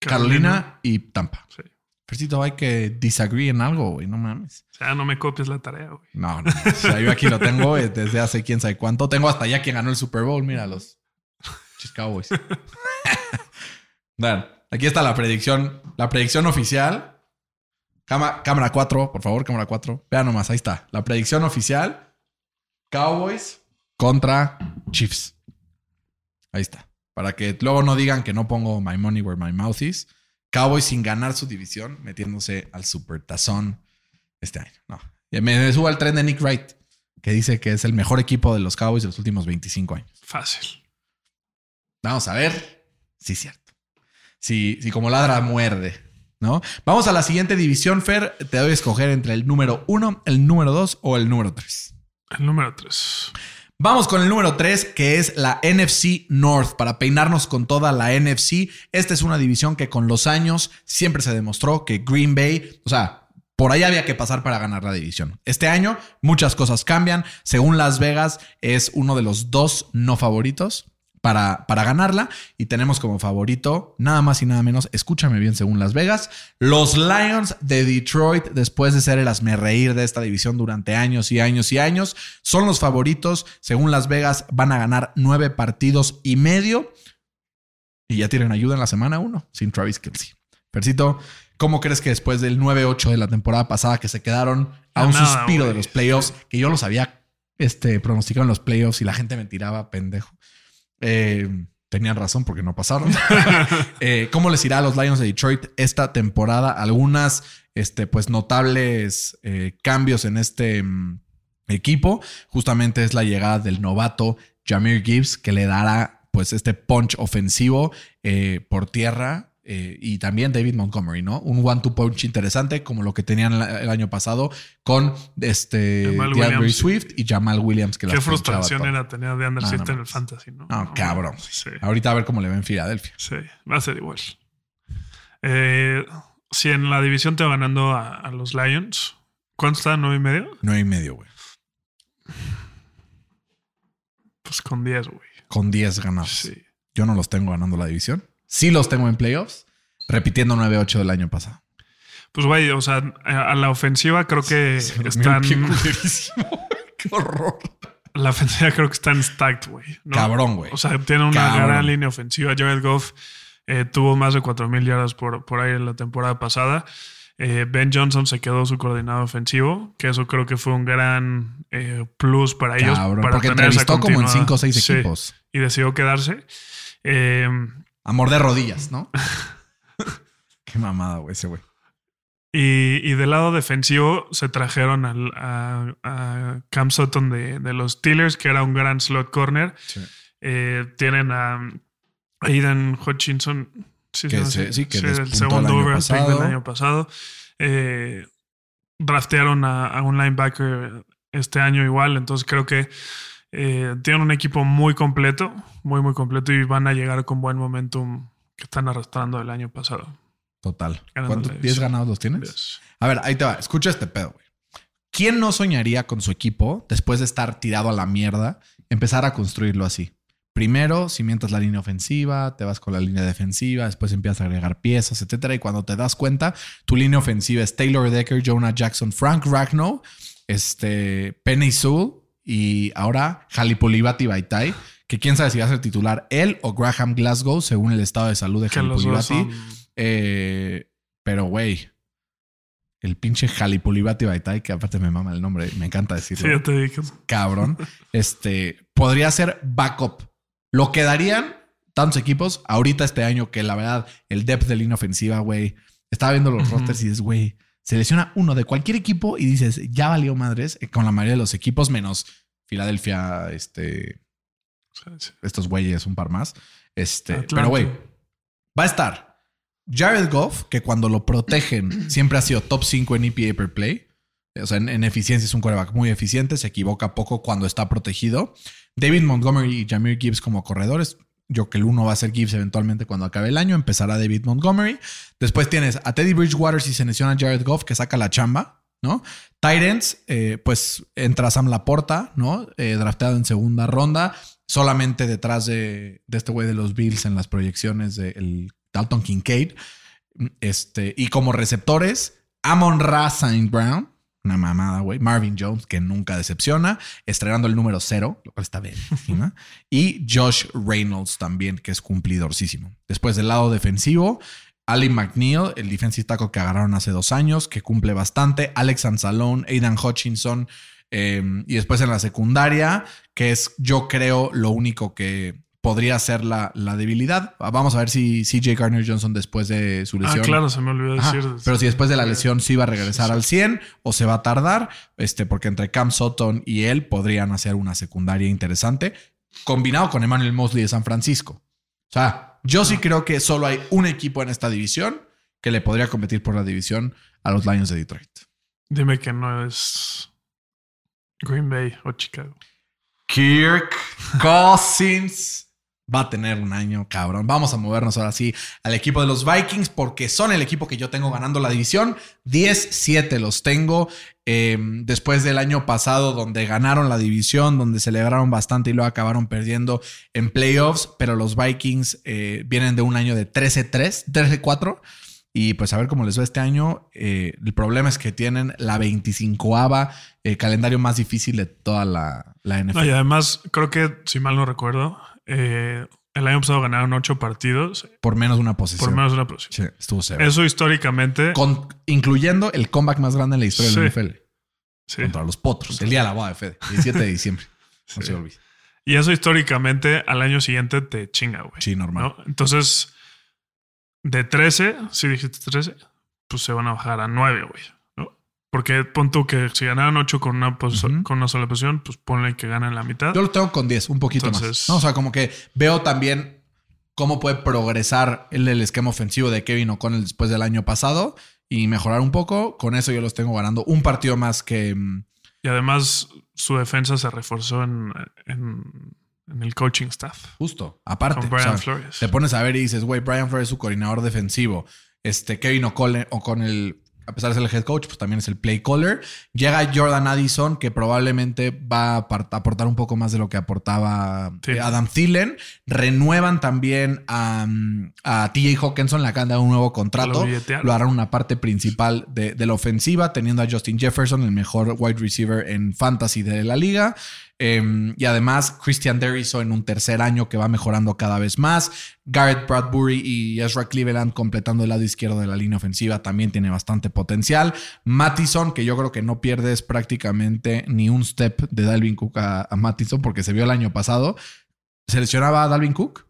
Carolina y Tampa. Sí. Percito, hay que disagree en algo, güey, no mames. O sea, no me copies la tarea, güey. No, no. O sea, yo aquí lo tengo eh, desde hace quién sabe cuánto. Tengo hasta ya quien ganó el Super Bowl. Mira, los Chis Cowboys. (laughs) Vean, aquí está la predicción. La predicción oficial. Cama- cámara 4, por favor, cámara 4. Vean nomás, ahí está. La predicción oficial. Cowboys contra Chiefs. Ahí está. Para que luego no digan que no pongo my money where my mouth is. Cowboys sin ganar su división, metiéndose al super tazón este año. No. Me, me subo al tren de Nick Wright, que dice que es el mejor equipo de los Cowboys de los últimos 25 años. Fácil. Vamos a ver. Sí, cierto. Si, si como ladra muerde, ¿no? Vamos a la siguiente división, Fer. Te doy a escoger entre el número 1, el número 2 o el número 3. El número 3. Vamos con el número 3, que es la NFC North, para peinarnos con toda la NFC. Esta es una división que con los años siempre se demostró que Green Bay, o sea, por ahí había que pasar para ganar la división. Este año muchas cosas cambian. Según Las Vegas, es uno de los dos no favoritos para, para ganarla. Y tenemos como favorito, nada más y nada menos, escúchame bien, según Las Vegas, los Lions de Detroit, después de ser el reír de esta división durante años y años y años, son los favoritos. Según Las Vegas, van a ganar nueve partidos y medio. Y ya tienen ayuda en la semana uno, sin Travis Kelsey. Percito, ¿cómo crees que después del 9-8 de la temporada pasada que se quedaron a un suspiro de los playoffs, que yo los había este, pronosticado en los playoffs y la gente me tiraba pendejo? Eh, tenían razón porque no pasaron. (laughs) Eh, ¿Cómo les irá a los Lions de Detroit esta temporada? Algunas, este, pues, notables eh, cambios en este mm, equipo. Justamente es la llegada del novato Jameer Gibbs, que le dará, pues, este punch ofensivo por tierra. Eh, y también David Montgomery, ¿no? Un one-two punch interesante, como lo que tenían el año pasado con este DeAndre. Swift y Jamal Williams. Que Qué frustración era tener de Under No, no Swift en el fantasy, ¿no? No, cabrón. Sí, Ahorita a ver cómo le va en Filadelfia. sí, va a ser igual. Eh, si en la división te va ganando a, a los Lions, ¿cuánto está? ¿Nueve y medio? Nueve y medio, güey. Pues con 10, güey. Con 10 ganados. Sí. Yo no los tengo ganando la división. Sí los tengo en playoffs, repitiendo 9-8 del año pasado. Pues, güey, o sea, a la ofensiva creo que (laughs) están. Qué horror. La ofensiva creo que están stacked, güey. ¿no? Cabrón, güey. O sea, tiene una Cabrón. gran línea ofensiva. Jared Goff eh, tuvo más de 4.000 yardas por, por ahí en la temporada pasada. Eh, ben Johnson se quedó su coordinador ofensivo, que eso creo que fue un gran eh, plus para ellos. Para porque tener esa entrevistó como en continuidad. 5 o 6 Sí, equipos. y decidió quedarse. Eh, A morder rodillas, ¿no? (laughs) Qué mamada, güey, ese güey. Y, y del lado defensivo se trajeron al- a, a Cam Sutton de, de los Steelers, que era un gran slot corner. Eh, tienen a Aiden Hutchinson. Sí, Que no se- sé, sí, que el segundo del año pasado. Eh, draftearon a, a un linebacker este año igual. Entonces creo que eh, tienen un equipo muy completo, muy, muy completo y van a llegar con buen momentum que están arrastrando el año pasado. Total. ¿Cuántos? la ¿10 división. ganados los tienes? Yes. A ver, ahí te va. Escucha este pedo, güey. ¿Quién no soñaría con su equipo después de estar tirado a la mierda, empezar a construirlo así? Primero, cimentas la línea ofensiva, te vas con la línea defensiva, después empiezas a agregar piezas, etcétera. Y cuando te das cuenta, tu línea ofensiva es Taylor Decker, Jonah Jackson, Frank Ragnow, este, Penny Sewell y ahora Halipulibati Baitai, que quién sabe si va a ser titular él o Graham Glasgow, según el estado de salud de son Eh, pero, güey, el pinche Halipulibati Baitai, que aparte me mama el nombre, me encanta decirlo. Sí, ya te dije. Cabrón. este podría ser backup. Lo quedarían tantos equipos ahorita este año que la verdad, el depth de línea ofensiva, güey. Estaba viendo los rosters y dices, güey, selecciona uno de cualquier equipo y dices, ya valió madres eh, con la mayoría de los equipos, menos Filadelfia, este, estos güeyes, un par más. Este, Atlanta. pero güey, va a estar Jared Goff, que cuando lo protegen (clears throat) siempre ha sido top 5 en EPA per play. O sea, en, en eficiencia es un quarterback muy eficiente, se equivoca poco cuando está protegido. David Montgomery y Jameer Gibbs como corredores. Yo que el uno va a ser Gibbs eventualmente cuando acabe el año. Empezará David Montgomery. Después tienes a Teddy Bridgewater si se lesiona Jared Goff, que saca la chamba. ¿no? Titans, eh, pues entra Sam Laporta, ¿no? Eh, drafteado en segunda ronda, solamente detrás de, de este güey de los Bills en las proyecciones del Dalton Kincaid. Este, y como receptores, Amon Ra Saint Brown, una mamada, güey. Marvin Jones, que nunca decepciona, estrenando el número cero, lo cual está bien. (laughs) y Josh Reynolds también, que es cumplidorcísimo. Después del lado defensivo, Ali McNeil, el defensive tackle que agarraron hace dos años, que cumple bastante. Alex Anzalone, Aidan Hutchinson. eh, y después en la secundaria, que es, yo creo, lo único que podría ser la, la debilidad. Vamos a ver si CJ Gardner Johnson después de su Ah, lesión. claro, se me olvidó Ajá, decir. Pero si después de la lesión sí va a regresar al 100 o se va a tardar, este, porque entre Cam Sutton y él podrían hacer una secundaria interesante, combinado con Emmanuel Mosley de San Francisco. O sea, yo sí creo que solo hay un equipo en esta división que le podría competir por la división a los Lions de Detroit. Dime que no es Green Bay o Chicago. Kirk Cousins va a tener un año, cabrón. Vamos a movernos ahora sí al equipo de los Vikings porque son el equipo que yo tengo ganando la división. 10-7 los tengo. eh, después del año pasado donde ganaron la división, donde celebraron bastante y luego acabaron perdiendo en playoffs, pero los Vikings eh, vienen de un año de 13-3, 13-4. Y pues a ver cómo les va este año. Eh, el problema es que tienen la 25ava eh, calendario más difícil de toda la, NFL. Y además, creo que, si mal no recuerdo, eh, el año pasado ganaron ocho partidos por menos de una posición. por menos de una posición. Sí, estuvo severo. Eso históricamente. Con- incluyendo el comeback más grande en la historia de la Sí. NFL. sí. Contra los Potros. El día de la boda de Fede. 17 de diciembre. (laughs) No se olvide. Y eso históricamente al año siguiente te chinga, güey. Sí, normal. ¿no? Entonces, de 13, si dijiste 13, pues se van a bajar a 9, güey. Porque pon tú que si ganaron 8 con una, pos- con una sola posición, pues ponle que ganan la mitad. Yo lo tengo con 10, un poquito Entonces- más. No, o sea, como que veo también cómo puede progresar el, el esquema ofensivo de Kevin O'Connell después del año pasado y mejorar un poco. Con eso yo los tengo ganando un partido más que. mm, Y además, su defensa se reforzó en, en, en el coaching staff. Justo, aparte. Con Brian o sea, Flores. Te pones a ver y dices, güey, Brian Flores es su coordinador defensivo. Este Kevin O'Connell, O'Connell, a pesar de ser el head coach, pues también es el play caller. Llega Jordan Addison, que probablemente va a aportar un poco más de lo que aportaba Sí. eh, Adam Thielen. Renuevan también a, a TJ Hawkinson, le acaban de dar un nuevo contrato. Lo harán una parte principal de, de la ofensiva, teniendo a Justin Jefferson, el mejor wide receiver en fantasy de la liga. Eh, y además, Christian Derriso en un tercer año que va mejorando cada vez más. Garrett Bradbury y Ezra Cleveland completando el lado izquierdo de la línea ofensiva también tiene bastante potencial. Mattison, que yo creo que no pierdes prácticamente ni un step de Dalvin Cook a, Mattison porque se vio el año pasado. Seleccionaba a Dalvin Cook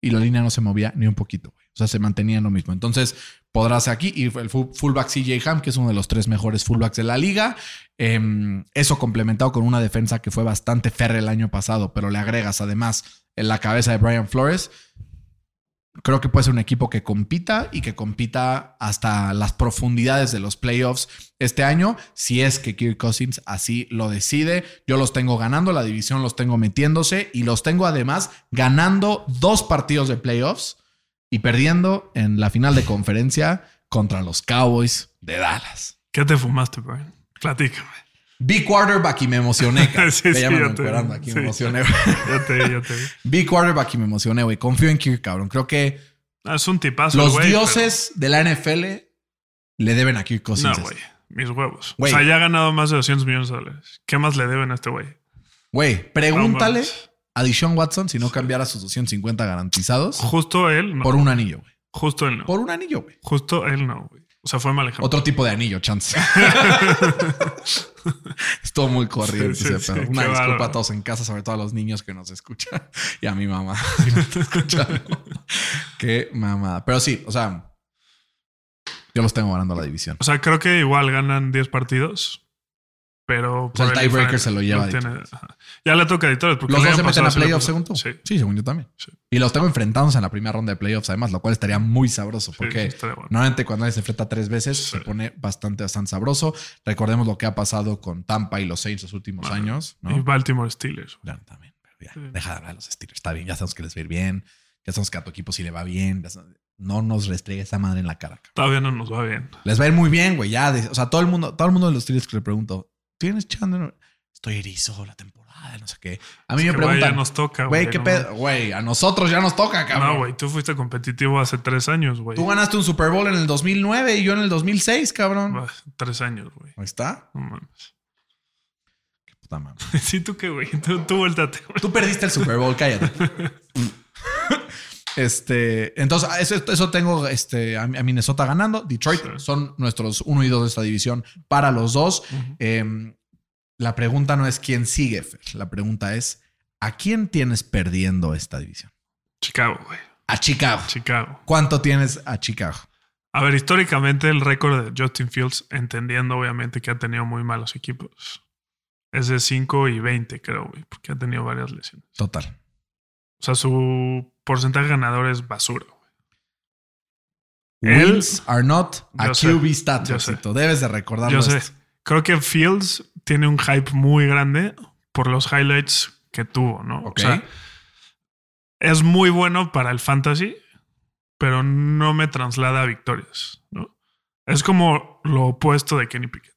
y la línea no se movía ni un poquito. O sea, se mantenía en lo mismo. Entonces, podrás aquí y el fu- fullback CJ Ham, que es uno de los tres mejores fullbacks de la liga. Em, eso complementado con una defensa que fue bastante férrea el año pasado, pero le agregas además en la cabeza de Brian Flores. Creo que puede ser un equipo que compita y que compita hasta las profundidades de los playoffs este año, si es que Kirk Cousins así lo decide. Yo los tengo ganando, la división los tengo metiéndose y los tengo además ganando dos partidos de playoffs y perdiendo en la final de conferencia contra los Cowboys de Dallas. ¿Qué te fumaste, Brian? Platícame. Big quarterback y me emocioné. (laughs) Sí, Ya sí, yo te- aquí, sí. me emocioné. Ya te vi, ya te vi. (laughs) Big quarterback y me emocioné, güey. Confío en Kirk, cabrón. Creo que Ah, Es un tipazo. los dioses de la NFL le deben a Kirk Cousins. No, güey. Mis huevos. O sea, ya ha ganado más de 200 millones de dólares. ¿Qué más le deben a este güey? Güey, pregúntale No. A Deshaun Watson si no cambiara sus 250 garantizados Justo él no. por un anillo, güey. Justo él no. Por un anillo, güey. Justo él no, güey. O sea, fue mal ejemplo. Otro tipo de anillo, chance. (laughs) Estuvo muy corriente Sí, sí, Una disculpa bárbaro. a todos en casa, sobre todo a los niños que nos escuchan. Y a mi mamá, (laughs) si no. Qué mamada. Pero sí, o sea, yo los tengo ganando la división. O sea, creo que igual ganan 10 partidos. Pero. sea, el tiebreaker se lo lleva no tiene-. Ya le toca a editores. Porque Los dos se meten a sí playoffs, según tú. Sí. según yo también. Sí. Y los tengo enfrentándose en la primera ronda de playoffs, además, lo cual estaría muy sabroso. Porque estaría bueno. normalmente cuando alguien se enfrenta tres veces Sí. se pone bastante, bastante sabroso. Recordemos lo que ha pasado con Tampa y los Saints los últimos años. ¿no? Y Baltimore Steelers. Claro, también. Ya, Sí. deja de hablar de los Steelers. Está bien, ya sabemos que les va a ir bien. Ya sabemos que a tu equipo sí le va bien. No nos restregue esa madre en la cara. Todavía no nos va bien. Les va a ir muy bien, güey. Ya, de- o sea, todo el mundo, todo el mundo de los Steelers que le pregunto, ¿tienes Chandler? Estoy erizo la temporada, no sé qué. A mí Es me preguntan, ya nos toca, güey, ¿qué no pedo? Güey, a nosotros ya nos toca, cabrón. No, güey, tú fuiste competitivo hace tres años, güey. Tú ganaste un Super Bowl en el 2009 y yo en el 2006, cabrón. Ah, Tres años, güey. Ahí está. No mames. Puta madre. (laughs) Sí, tú qué, güey. Tú, tú vuéltate. Tú perdiste el Super Bowl, cállate. (laughs) Este, entonces, eso, eso tengo este, a, Minnesota ganando. Detroit Sí. son nuestros uno y dos de esta división para los dos. Eh, la pregunta no es quién sigue, Fer. La pregunta es: ¿a quién tienes perdiendo esta división? Chicago, güey. A Chicago. Chicago. ¿Cuánto tienes a Chicago? A ver, históricamente el récord de Justin Fields, entendiendo obviamente que ha tenido muy malos equipos, es de 5 y 20, creo, güey, porque ha tenido varias lesiones. Total. O sea, su porcentaje ganador es basura, Wins are not a QB stat. yo sé. Fercito. Debes de recordarlo. Yo sé. esto. Creo que Fields tiene un hype muy grande por los highlights que tuvo, ¿no? Ok. O sea, es muy bueno para el fantasy, pero no me traslada a victorias, ¿no? Es como lo opuesto de Kenny Pickett.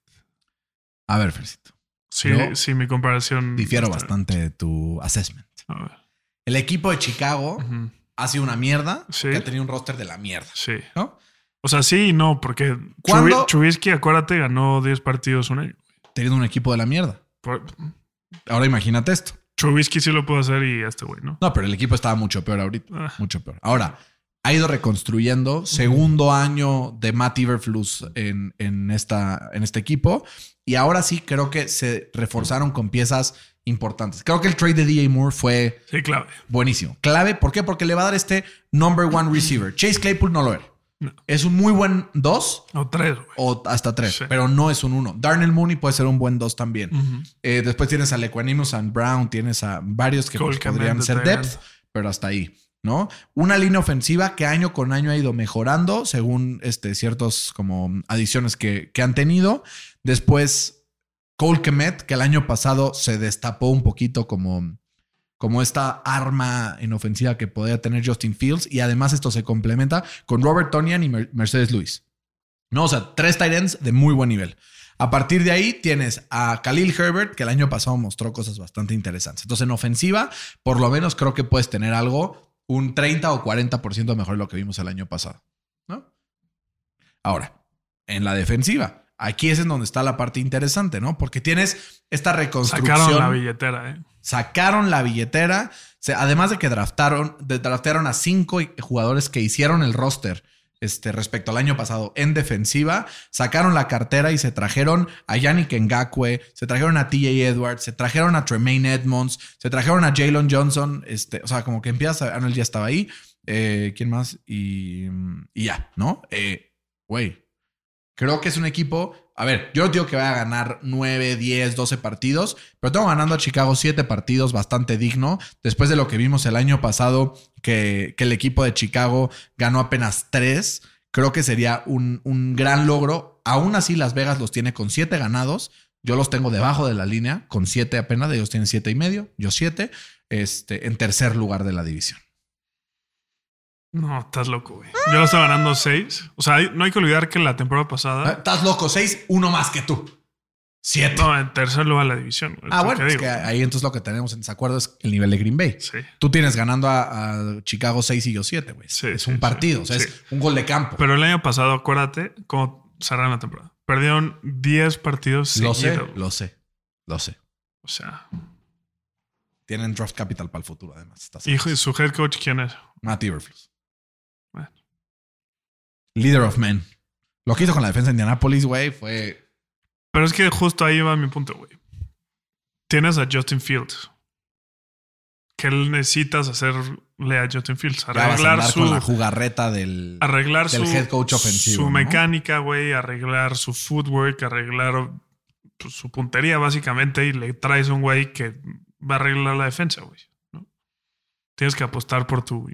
a ver, Fercito. Sí, Yo sí, mi comparación. Difiero bastante de tu assessment. A ver. El equipo de Chicago ha sido una mierda Sí. que ha tenido un roster de la mierda, Sí. ¿no? O sea, sí y no, porque Trubisky, acuérdate, ganó 10 partidos un año. Teniendo un equipo de la mierda. Por- Ahora imagínate esto. Trubisky sí lo puede hacer y este güey, ¿no? No, pero el equipo estaba mucho peor ahorita. Ah. Mucho peor. Ahora, ha ido reconstruyendo. Segundo año de Matt Iverflus en, en, esta, en este equipo. Y ahora sí creo que se reforzaron con piezas importantes. Creo que el trade de DJ Moore fue Sí, clave. buenísimo. Clave, ¿por qué? Porque le va a dar este number one receiver. Chase Claypool no lo era. No. Es un muy buen dos O tres, güey. o hasta tres, Sí. pero no es un uno. Darnell Mooney puede ser un buen dos también. Ujú. Eh, después tienes a Lequanimus and Brown, tienes a varios que pues, podrían de ser depth, pero hasta ahí, ¿no? Una línea ofensiva que año con año ha ido mejorando según este, ciertos como adiciones que, que han tenido. Después, Cole Kemet, que el año pasado se destapó un poquito como, como esta arma en ofensiva que podía tener Justin Fields. Y además esto se complementa con Robert Tonian y Mer- Mercedes Lewis. No, o sea, tres tight ends de muy buen nivel. A partir de ahí tienes a Khalil Herbert, que el año pasado mostró cosas bastante interesantes. Entonces, en ofensiva, por lo menos creo que puedes tener algo un 30 o 40% mejor de lo que vimos el año pasado. ¿No? Ahora, en la defensiva, aquí es en donde está la parte interesante, ¿no? Porque tienes esta reconstrucción. Sacaron la billetera, ¿eh? sacaron la billetera. Además de que draftaron, de- draftearon a cinco jugadores que hicieron el roster este, respecto al año pasado en defensiva, sacaron la cartera y se trajeron a Yannick Ngakwe, se trajeron a TJ Edwards, se trajeron a Tremaine Edmonds, se trajeron a Jalen Johnson. Este, o sea, como que empiezas a. Arnold ya estaba ahí. Eh, ¿Quién más? Y, y ya, ¿no? Eh, Güey, Creo que es un equipo. A ver, yo digo que vaya a ganar 9, 10, 12 partidos, pero tengo ganando a Chicago 7 partidos bastante digno. Después de lo que vimos el año pasado, que, que el equipo de Chicago ganó apenas 3, creo que sería un, un gran logro. Aún así, Las Vegas los tiene con 7 ganados. Yo los tengo debajo de la línea, con 7 apenas. Ellos tienen 7 y medio, yo 7, este, en tercer lugar de la división. No, estás loco, güey. Yo lo estaba ganando 6. O sea, no hay que olvidar que la temporada Ah, pasada. Estás loco, 6, uno más que tú. 7. No, en tercer lugar la división. Ah, bueno, que es que ahí entonces lo que tenemos en desacuerdo es el nivel de Green Bay. Sí. Tú tienes ganando a, a Chicago 6 y yo 7, güey. Sí, es un sí. partido, o sea, es un gol de campo. Pero el año pasado, acuérdate cómo cerraron la temporada. Perdieron 10 partidos lo sé, seguidos. lo sé, lo sé. O sea, Tienen draft capital para el futuro, además. Hijo y su head coach, ¿quién es? Matt Iverflus. Leader of men. Lo que hizo con la defensa de Indianapolis, güey, fue. Pero es que justo ahí va mi punto, güey. Tienes a Justin Fields. ¿Qué necesitas hacerle a Justin Fields? A Arreglar andar su, con la jugarreta del. arreglar del su, head coach ofensivo, su mecánica, güey, arreglar su footwork, arreglar pues, su puntería, básicamente, y le traes un güey que va a arreglar la defensa, güey. ¿no? Tienes que apostar por tu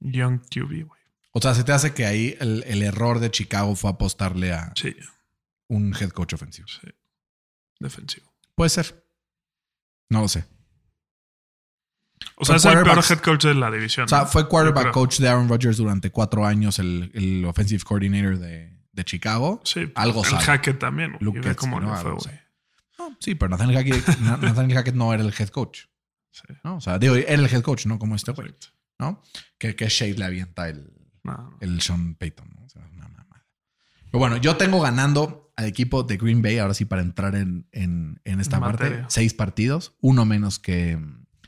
young QB, güey. O sea, se te hace que ahí el, el error de Chicago fue apostarle a Sí, un head coach ofensivo. defensivo. Puede ser. No lo sé. O sea, Fue es el peor head coach de la división. O sea, fue quarterback coach de Aaron Rodgers durante cuatro años, el, el offensive coordinator de, de Chicago. Sí, algo el sabe. Hackett también. Luke cómo ¿no? fue. No, sí, pero Nathaniel Hackett, (laughs) Na- Nathaniel Hackett no era el head coach. Sí, ¿no? O sea, digo, era el head coach, no como este güey, correcto. ¿no? Que, que Shade le avienta el, No, el Sean Payton. ¿no? O sea, una mamada. Pero bueno, yo tengo ganando al equipo de Green Bay, ahora sí para entrar en, en- en esta parte, seis partidos, uno menos que,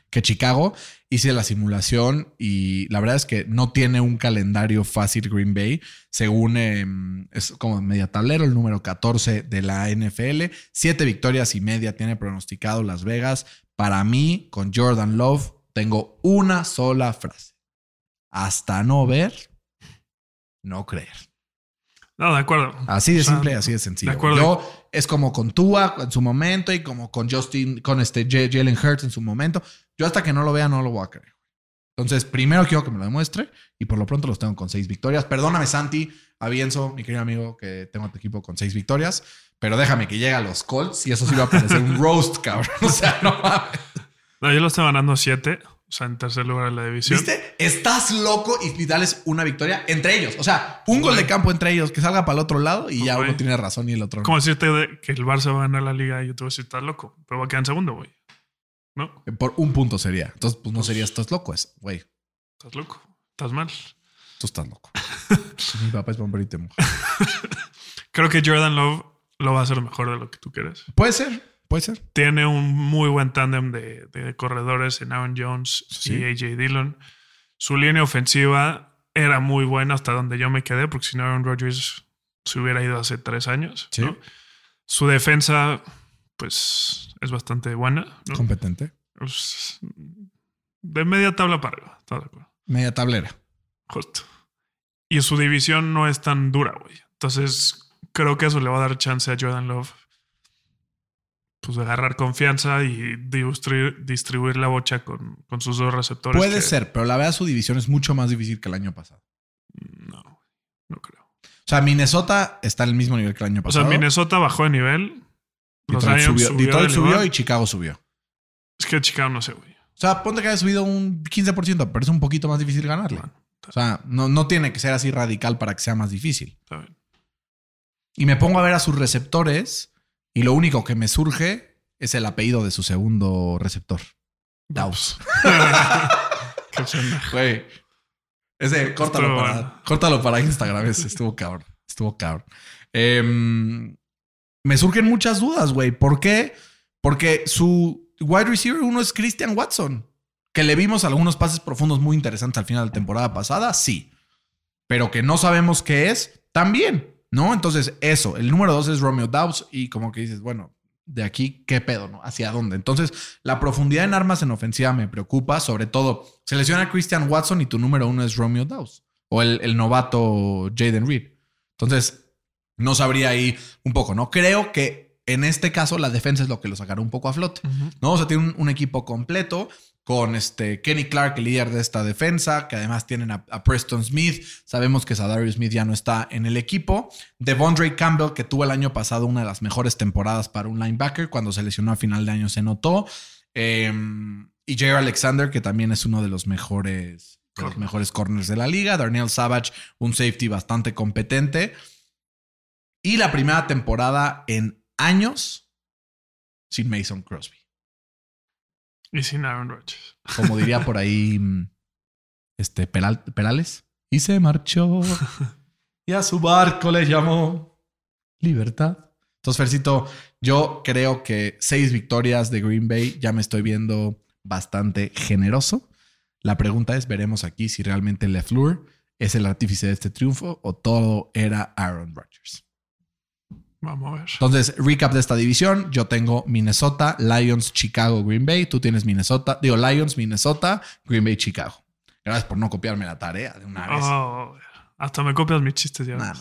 que Chicago. Hice la simulación y la verdad es que no tiene un calendario fácil Green Bay. Según eh, es como media tablero, el número 14 de la NFL. Siete victorias y media tiene pronosticado Las Vegas. Para mí, con Jordan Love, tengo una sola frase. Hasta no ver, no creer. No, de acuerdo. Así de O sea, simple, así de sencillo. de acuerdo. Yo es como con Tua en su momento y como con Justin, con este J- Jalen Hurts en su momento. Yo hasta que no lo vea no lo voy a creer. Entonces, primero quiero que me lo demuestre y por lo pronto los tengo con seis victorias. Perdóname, Santi, Avienzo, mi querido amigo, que tengo a tu equipo con seis victorias, pero déjame que llegue a los Colts y eso sí va a parecer un roast, cabrón. (laughs) O sea, no mames. No, yo lo estoy ganando siete. O sea, en tercer lugar en la división. ¿Viste? Estás loco y dales una victoria entre ellos. O sea, un gol de campo entre ellos que salga para el otro lado y ya uno tiene razón y el otro no. Como decirte de- que el Barça va a ganar la liga y yo te voy a decir, estás loco. Pero va a quedar en segundo, güey. ¿No? Por un punto sería. Entonces, pues no serías, estás loco, es, güey. Estás loco. Estás mal. Tú estás loco. (laughs) Mi papá es bombero y te. Creo que Jordan Love lo va a hacer mejor de lo que tú quieres. Puede ser, puede ser. Tiene un muy buen tándem de, de corredores en Aaron Jones Sí. y AJ Dillon. Su línea ofensiva era muy buena hasta donde yo me quedé, porque si no, Aaron Rodgers se hubiera ido hace tres años. Sí. ¿no? Su defensa, pues, es bastante buena. ¿no? Competente. Pues, de media tabla para arriba. ¿estás de acuerdo? Media tablera. Justo. Y su división no es tan dura, güey. Entonces, creo que eso le va a dar chance a Jordan Love. Pues agarrar confianza y distribuir, distribuir la bocha con, con sus dos receptores. Puede que- ser, pero la verdad su división es mucho más difícil que el año pasado. No, no creo. O sea, Minnesota está al mismo nivel que el año O sea, pasado. Minnesota bajó de nivel. Los Detroit subió, subió Detroit de subió y Chicago subió. Es que Chicago no sé, güey. O sea, ponte que haya subido un 15%, pero es un poquito más difícil ganarle. Bueno, O sea, no, no tiene que ser así radical para que sea más difícil. está bien. Y me pongo a ver a sus receptores y lo único que me surge es el apellido de su segundo receptor. Daus. (laughs) Qué. Güey. Ese, córtalo Estuvo para, bueno. córtalo para Instagram. Ese estuvo cabrón. Estuvo cabrón. Em, me surgen muchas dudas, güey. ¿Por qué? Porque su wide receiver uno es Christian Watson. Que le vimos algunos pases profundos muy interesantes al final de la temporada pasada, sí. Pero que no sabemos qué es, también, ¿no? Entonces, eso. El número dos es Romeo Dobbs y como que dices, bueno, de aquí, ¿qué pedo, no? ¿Hacia dónde? Entonces, la profundidad en armas en ofensiva me preocupa, sobre todo, selecciona a Christian Watson y tu número uno es Romeo Dobbs o el, el novato Jaden Reed. Entonces, no sabría ahí un poco, ¿no? Creo que en este caso la defensa es lo que lo sacará un poco a flote, ¿no? O sea, tiene un, un equipo completo con este Kenny Clark, el líder de esta defensa, que además tienen a, a Preston Smith. Sabemos que Sadarius Smith ya no está en el equipo. Devondre Campbell, que tuvo el año pasado una de las mejores temporadas para un linebacker, cuando se lesionó a final de año se notó. Eh, y Jair Alexander, que también es uno de los mejores, de los mejores corners de la liga. Darnell Savage, un safety bastante competente. Y la primera temporada en años sin Mason Crosby. Y sin Aaron Rodgers. Como diría por ahí mm, este Peral- Perales. Y se marchó. (laughs) Y a su barco le llamó Libertad. Entonces, Fercito, yo creo que seis victorias de Green Bay ya me estoy viendo bastante generoso. La pregunta es, veremos aquí si realmente LeFleur es el artífice de este triunfo o todo era Aaron Rodgers. Vamos a ver. Entonces, recap de esta división. Yo tengo Minnesota, Lions, Chicago, Green Bay. Tú tienes Minnesota, digo Lions, Minnesota, Green Bay, Chicago. Gracias por no copiarme la tarea de una vez. Oh, hasta me copias mis chistes ya. Nah.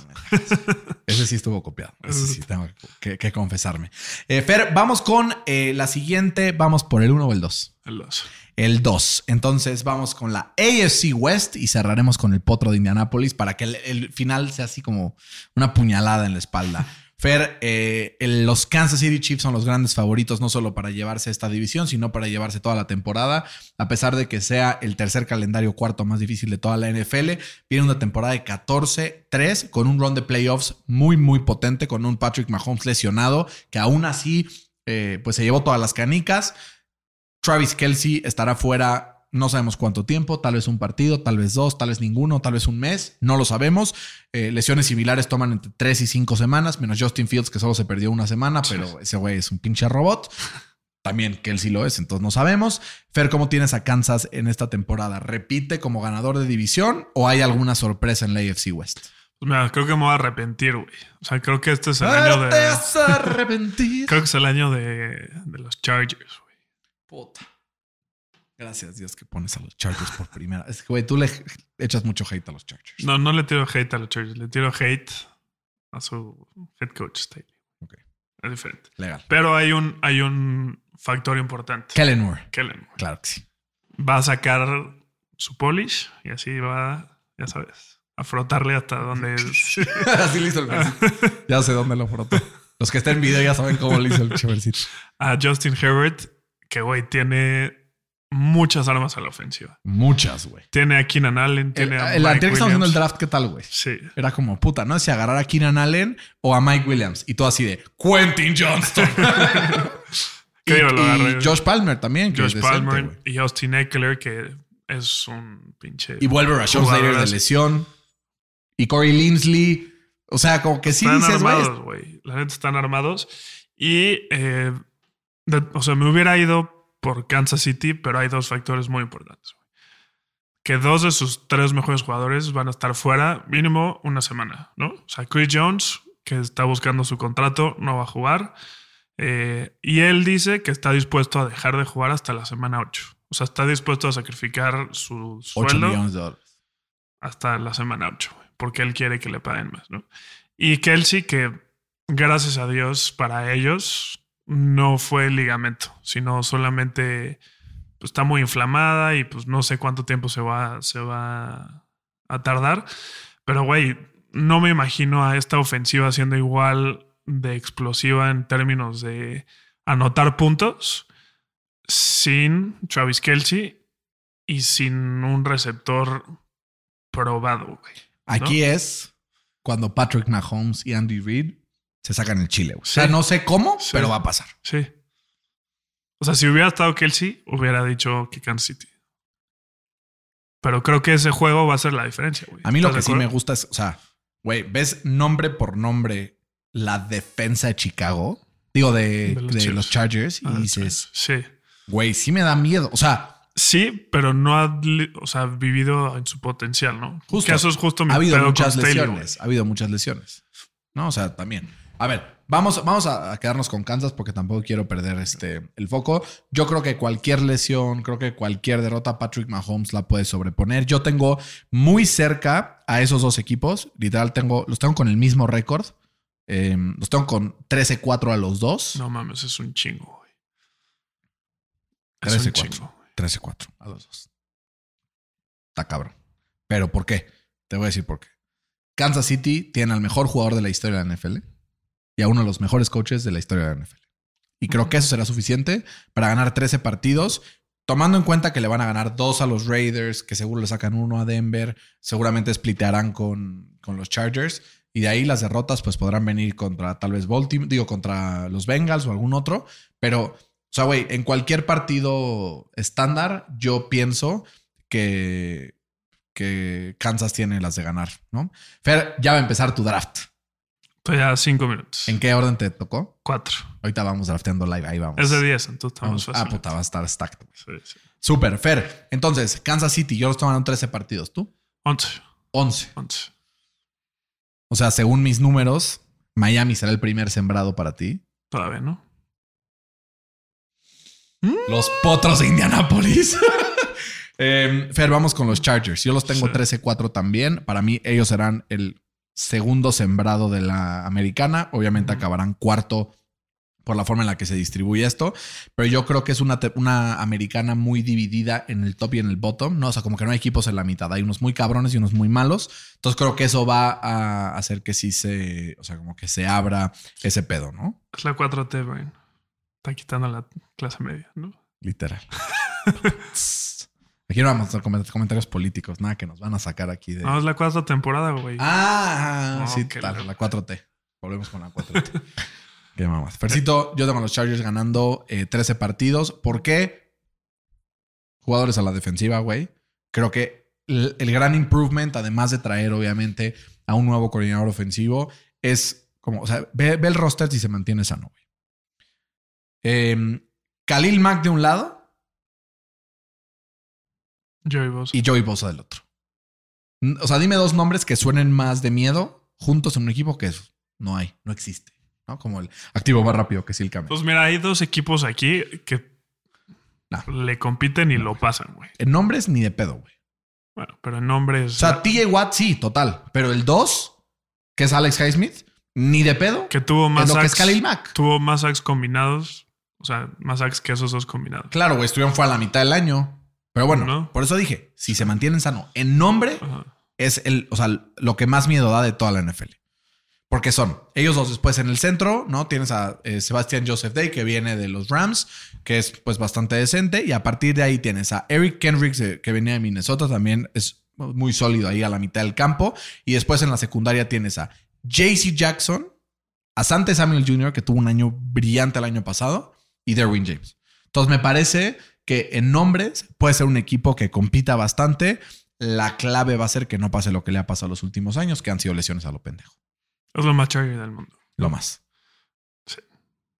Ese sí estuvo copiado. Ese sí tengo que, que confesarme. Eh, Fer, vamos con eh, la siguiente. Vamos por el 1 o el 2. El dos. El 2. Entonces vamos con la AFC West y cerraremos con el potro de Indianápolis para que el, el final sea así como una puñalada en la espalda. (laughs) Fer, eh, los Kansas City Chiefs son los grandes favoritos, no solo para llevarse esta división, sino para llevarse toda la temporada. A pesar de que sea el tercer calendario cuarto más difícil de toda la NFL, viene una temporada de 14-3 con un run de playoffs muy, muy potente, con un Patrick Mahomes lesionado, que aún así, eh, pues se llevó todas las canicas. Travis Kelsey estará fuera no sabemos cuánto tiempo, tal vez un partido, tal vez dos, tal vez ninguno, tal vez un mes, no lo sabemos. Eh, lesiones similares toman entre tres y cinco semanas, menos Justin Fields que solo se perdió una semana, pero (laughs) ese güey es un pinche robot. También Kelsey lo es, entonces no sabemos. Fer, ¿cómo tienes a Kansas en esta temporada? ¿Repite como ganador de división o hay alguna sorpresa en la AFC West? Pues mira, creo que me voy a arrepentir, güey. O sea, creo que este es el año ¡Te de. vas a arrepentir! (laughs) Creo que es el año de, de los Chargers, güey. Puta. Gracias Dios que pones a los Chargers por primera. Es que, güey, tú le echas mucho hate a los Chargers. No, no le tiro hate a los Chargers, le tiro hate a su head coach Staley. Ok. Es diferente. Legal. Pero hay un, hay un factor importante. Kellen Moore. Kellen güey. Claro que sí. va a sacar su polish y así va, ya sabes, a frotarle hasta donde. (laughs) Así le hizo el. Ya sé dónde lo frotó. Los que estén en video ya saben cómo le hizo el versito. a Justin Herbert, que güey tiene muchas armas a la ofensiva. Muchas, güey. Tiene a Keenan Allen, El, tiene a el Mike anterior que estamos haciendo el draft, ¿qué tal, güey? Sí. Era como, puta, ¿no? Si agarrar a Keenan Allen o a Mike Williams. Y todo así de Quentin Johnston. (laughs) y, lo. Josh Palmer también. que Josh es decente, Palmer y Austin Eckler, que es un pinche. Y vuelve Rashon Slater de lesión. Y Corey Linsley. O sea, como que sí están dices, güey. armados, güey. La neta están armados. Y, eh, de- o sea, me hubiera ido por Kansas City, pero hay dos factores muy importantes. Que dos de sus tres mejores jugadores van a estar fuera mínimo una semana, ¿no? O sea, Chris Jones, que está buscando su contrato, no va a jugar. Eh, y él dice que está dispuesto a dejar de jugar hasta la semana 8. O sea, está dispuesto a sacrificar su 8 sueldo millones de dólares. hasta la semana 8, güey, porque él quiere que le paguen más, ¿no? Y Kelsey, que gracias a Dios para ellos no fue el ligamento, sino solamente pues, está muy inflamada y pues no sé cuánto tiempo se va, se va a tardar. Pero, güey, no me imagino a esta ofensiva siendo igual de explosiva en términos de anotar puntos sin Travis Kelsey y sin un receptor probado, güey. Aquí es cuando Patrick Mahomes y Andy Reid se sacan el chile. güey. O sea, no sé cómo, Sí. pero va a pasar. Sí. O sea, si hubiera estado Kelsey, hubiera dicho que Kansas City. Pero creo que ese juego va a ser la diferencia, güey. A mí lo ¿Estás que sí me gusta es, o sea, güey, ves nombre por nombre la defensa de Chicago, digo, de, De los de Chiefs. los Chargers, y Ah, dices, Sí. güey, sí me da miedo. O sea, Sí, pero no ha o sea, vivido en su potencial, ¿no? Justo. Que eso es justo mi ha habido muchas lesiones. Ha habido muchas lesiones. No, o sea, también. A ver, vamos, vamos a a quedarnos con Kansas porque tampoco quiero perder este, el foco. Yo creo que cualquier lesión, creo que cualquier derrota, Patrick Mahomes la puede sobreponer. Yo tengo muy cerca a esos dos equipos. Literal, tengo, los tengo con el mismo récord. Eh, los tengo con 13-4 a los dos. No mames, es un chingo, güey. Es un 13-4. chingo. güey. 13-4 a los dos. Está cabrón. ¿Pero por qué? Te voy a decir por qué. Kansas City tiene al mejor jugador de la historia de la NFL y a uno de los mejores coaches de la historia de la NFL. Y creo que eso será suficiente para ganar 13 partidos, tomando en cuenta que le van a ganar dos a los Raiders, que seguro le sacan uno a Denver, seguramente splitearán con, con los Chargers. Y de ahí las derrotas pues podrán venir contra tal vez Baltimore, digo, contra los Bengals o algún otro. Pero, o sea, güey, en cualquier partido estándar, yo pienso que, que Kansas tiene las de ganar, ¿no? Fer, ya va a empezar tu draft. Estoy a cinco minutos. ¿En qué orden te tocó? Cuatro. Ahorita vamos drafteando live, ahí vamos. Es de 10, entonces estamos Vamos- ah, puta, va a estar stacked. Sí, sí. Super, Fer. Entonces, Kansas City, yo los estoy ganando 13 partidos. ¿Tú? 11. 11. 11. O sea, según mis números, Miami será el primer sembrado para ti. Todavía, ¿no? Los potros de Indianapolis. (laughs) Em, Fer, vamos con los Chargers. Yo los tengo Sí. 13-4 también. Para mí, ellos serán el segundo sembrado de la americana. Obviamente acabarán cuarto por la forma en la que se distribuye esto, pero yo creo que es una, una americana muy dividida en el top y en el bottom, ¿no? O sea, como que no hay equipos en la mitad, hay unos muy cabrones y unos muy malos, entonces creo que eso va a hacer que sí se, o sea, como que se abra ese pedo, ¿no? Es la 4T, Brian. Está quitando la clase media, ¿no? Literal. (laughs) (laughs) Aquí no vamos a comentarios políticos, nada que nos van a sacar aquí de... No, es la cuarta temporada, güey. Ah, No, sí, loco. la 4T. Volvemos con la 4T. (laughs) Qué mamás. Fercito, yo tengo a los Chargers ganando eh, 13 partidos. ¿Por qué? Jugadores a la defensiva, güey. Creo que el, el gran improvement, además de traer, obviamente, a un nuevo coordinador ofensivo, es como, o sea, ve, ve el roster si se mantiene sano, güey. Em, Khalil Mack de un lado Joey Bosa. y Joey Bosa del otro. O sea, dime dos nombres que suenen más de miedo juntos en un equipo que. No hay, no existe. ¿no? Como el activo más rápido que Silk Pues mira, hay dos equipos aquí que le compiten y lo pasan, güey. En nombres ni de pedo, güey. Bueno, pero en nombres. O sea, TJ Watt sí, total. Pero el 2, que es Alex Highsmith, ni de pedo. que tuvo más lo que es. Khalil Mack. Tuvo más sacks combinados. O sea, más sacks que esos dos combinados. Claro, güey, estuvieron fuera a la mitad del año. Pero bueno, No. por eso dije, si se mantienen sano, en nombre Ajá. es el, o sea, lo que más miedo da de toda la NFL. Porque son ellos dos después en el centro, ¿no? Tienes a eh, Sebastián Joseph Day, que viene de los Rams, que es pues bastante decente. Y a partir de ahí tienes a Eric Kendricks, eh, que venía de Minnesota, también es muy sólido ahí a la mitad del campo. Y después en la secundaria tienes a JC Jackson, a Sante Samuel Jr., que tuvo un año brillante el año pasado, y Derwin James. Entonces me parece que en nombres puede ser un equipo que compita bastante. La clave va a ser que no pase lo que le ha pasado los últimos años, que han sido lesiones a lo pendejo. Es lo más charger del mundo. Lo más. Sí.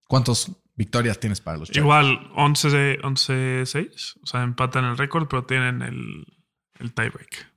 ¿Cuántas victorias tienes para los Chargers? Igual 11 11-6. O sea, empatan el récord, pero tienen el, el tiebreak.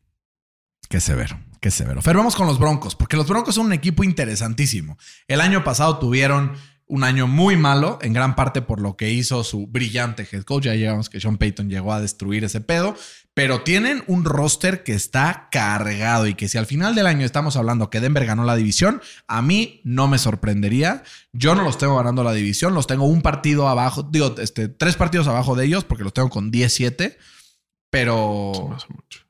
Qué severo, qué severo. Fer, vamos con los Broncos, porque los Broncos son un equipo interesantísimo. El año pasado tuvieron un año muy malo, en gran parte por lo que hizo su brillante head coach. Ya llegamos que Sean Payton llegó a destruir ese pedo, pero tienen un roster que está cargado y que si al final del año estamos hablando que Denver ganó la división, a mí no me sorprendería. Yo no los tengo ganando la división, los tengo un partido abajo, digo, este, tres partidos abajo de ellos porque los tengo con 17, pero... Eso no hace mucho.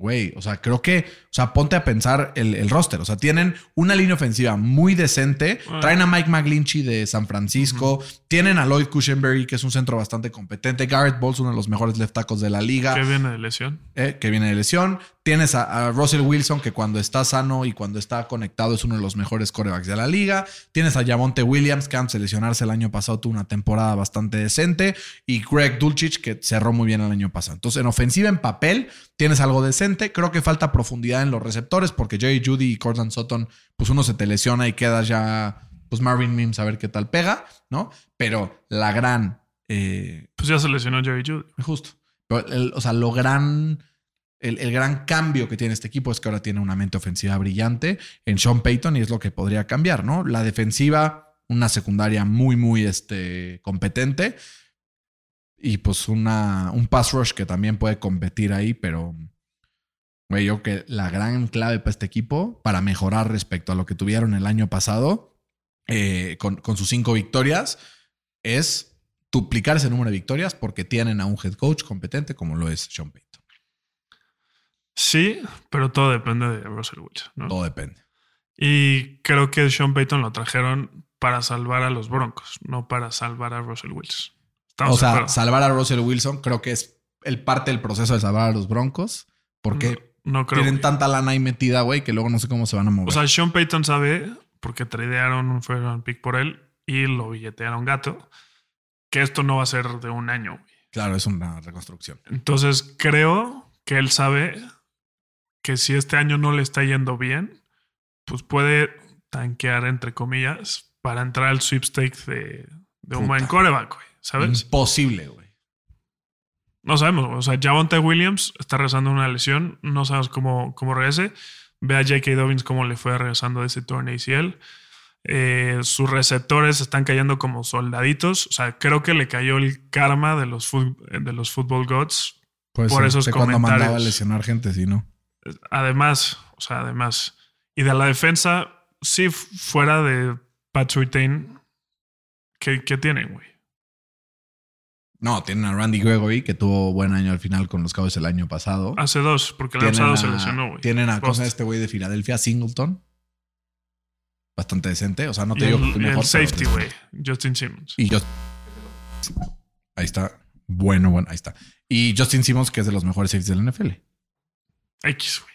Güey, o sea, creo que, o sea, ponte a pensar el, el roster. O sea, tienen una línea ofensiva muy decente. Ah. Traen a Mike McGlinchey de San Francisco. Tienen a Lloyd Cushenberry, que es un centro bastante competente. Garrett Bowles, uno de los mejores left tackles de la liga, ¿Qué viene de lesión? eh, que viene de lesión. Tienes a, a Russell Wilson, que cuando está sano y cuando está conectado es uno de los mejores corebacks de la liga. Tienes a Yamonte Williams, que antes de lesionarse el año pasado tuvo una temporada bastante decente. Y Greg Dulcich, que cerró muy bien el año pasado. Entonces, en ofensiva, en papel, tienes algo decente. Creo que falta profundidad en los receptores, porque Jerry Judy y Cortland Sutton, pues uno se te lesiona y quedas ya, pues Marvin Mims a ver qué tal pega, ¿no? Pero la gran eh, Pues ya se lesionó Jerry Judy. Justo. Pero el- o sea, lo gran. El, el gran cambio que tiene este equipo es que ahora tiene una mente ofensiva brillante en Sean Payton y es lo que podría cambiar, ¿no? La defensiva, una secundaria muy, muy este, competente y pues una, un pass rush que también puede competir ahí, pero güey, yo que la gran clave para este equipo, para mejorar respecto a lo que tuvieron el año pasado, eh, con, con sus cinco victorias, es duplicar ese número de victorias porque tienen a un head coach competente como lo es Sean Payton. Sí, pero todo depende de Russell Wilson, ¿no? Todo depende. Y creo que Sean Payton lo trajeron para salvar a los Broncos, no para salvar a Russell Wilson. Estamos O sea, acuerdo. salvar a Russell Wilson creo que es el parte del proceso de salvar a los Broncos porque no, no creo. tienen güey. tanta lana ahí metida, güey, que luego no sé cómo se van a mover. O sea, Sean Payton sabe, porque tradearon round pick por él y lo billetearon gato, que esto no va a ser de un año. güey. claro, es una reconstrucción. Entonces creo que él sabe que si este año no le está yendo bien, pues puede tanquear, entre comillas, para entrar al sweepstakes de, de un buen coreback, güey. ¿Sabes? Imposible, güey. No sabemos. O sea, Javonte Williams está regresando una lesión. No sabemos cómo, cómo regrese. Ve a J.K. Dobbins cómo le fue regresando de ese torneo ACL. Eh, sus receptores están cayendo como soldaditos. O sea, creo que le cayó el karma de los, de los football gods. Pues Por esos sé cuando mandaba a comentarios. lesionar gente, no. Además, o sea, además. Y de la defensa, sí, fuera de Pat Surtain, ¿Qué, qué tienen, güey? No, tienen a Randy Gregory, que tuvo buen año al final con los Cowboys el año pasado. Hace dos, porque el año pasado se lesionó, güey. Tienen a cosa este güey de Filadelfia, Singleton. Bastante decente. O sea, no Y te digo el, que el mejor. pero safety, güey. Justin Simmons. Y yo. Ahí está. Bueno, bueno, ahí está. Y Justin Simmons, que es de los mejores safeties de la NFL. X, güey.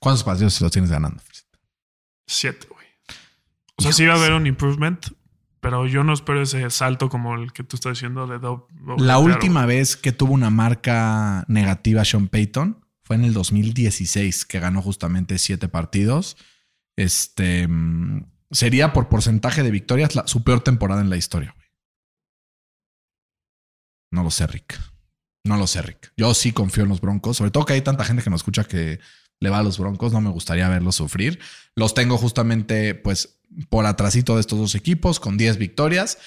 ¿Cuántos partidos los tienes ganando? Siete, güey. O sea, sí va a haber un improvement, pero yo no espero ese salto como el que tú estás diciendo de. La última vez que tuvo una marca negativa Sean Payton fue en el 2016, que ganó justamente siete partidos. Este mm, sería por porcentaje de victorias la- su peor temporada en la historia. güey. No lo sé, Rick. No lo sé, Rick. Yo sí confío en los Broncos, sobre todo que hay tanta gente que nos escucha que le va a los Broncos. No me gustaría verlos sufrir. Los tengo justamente, pues, por atrasito de estos dos equipos, con 10 victorias.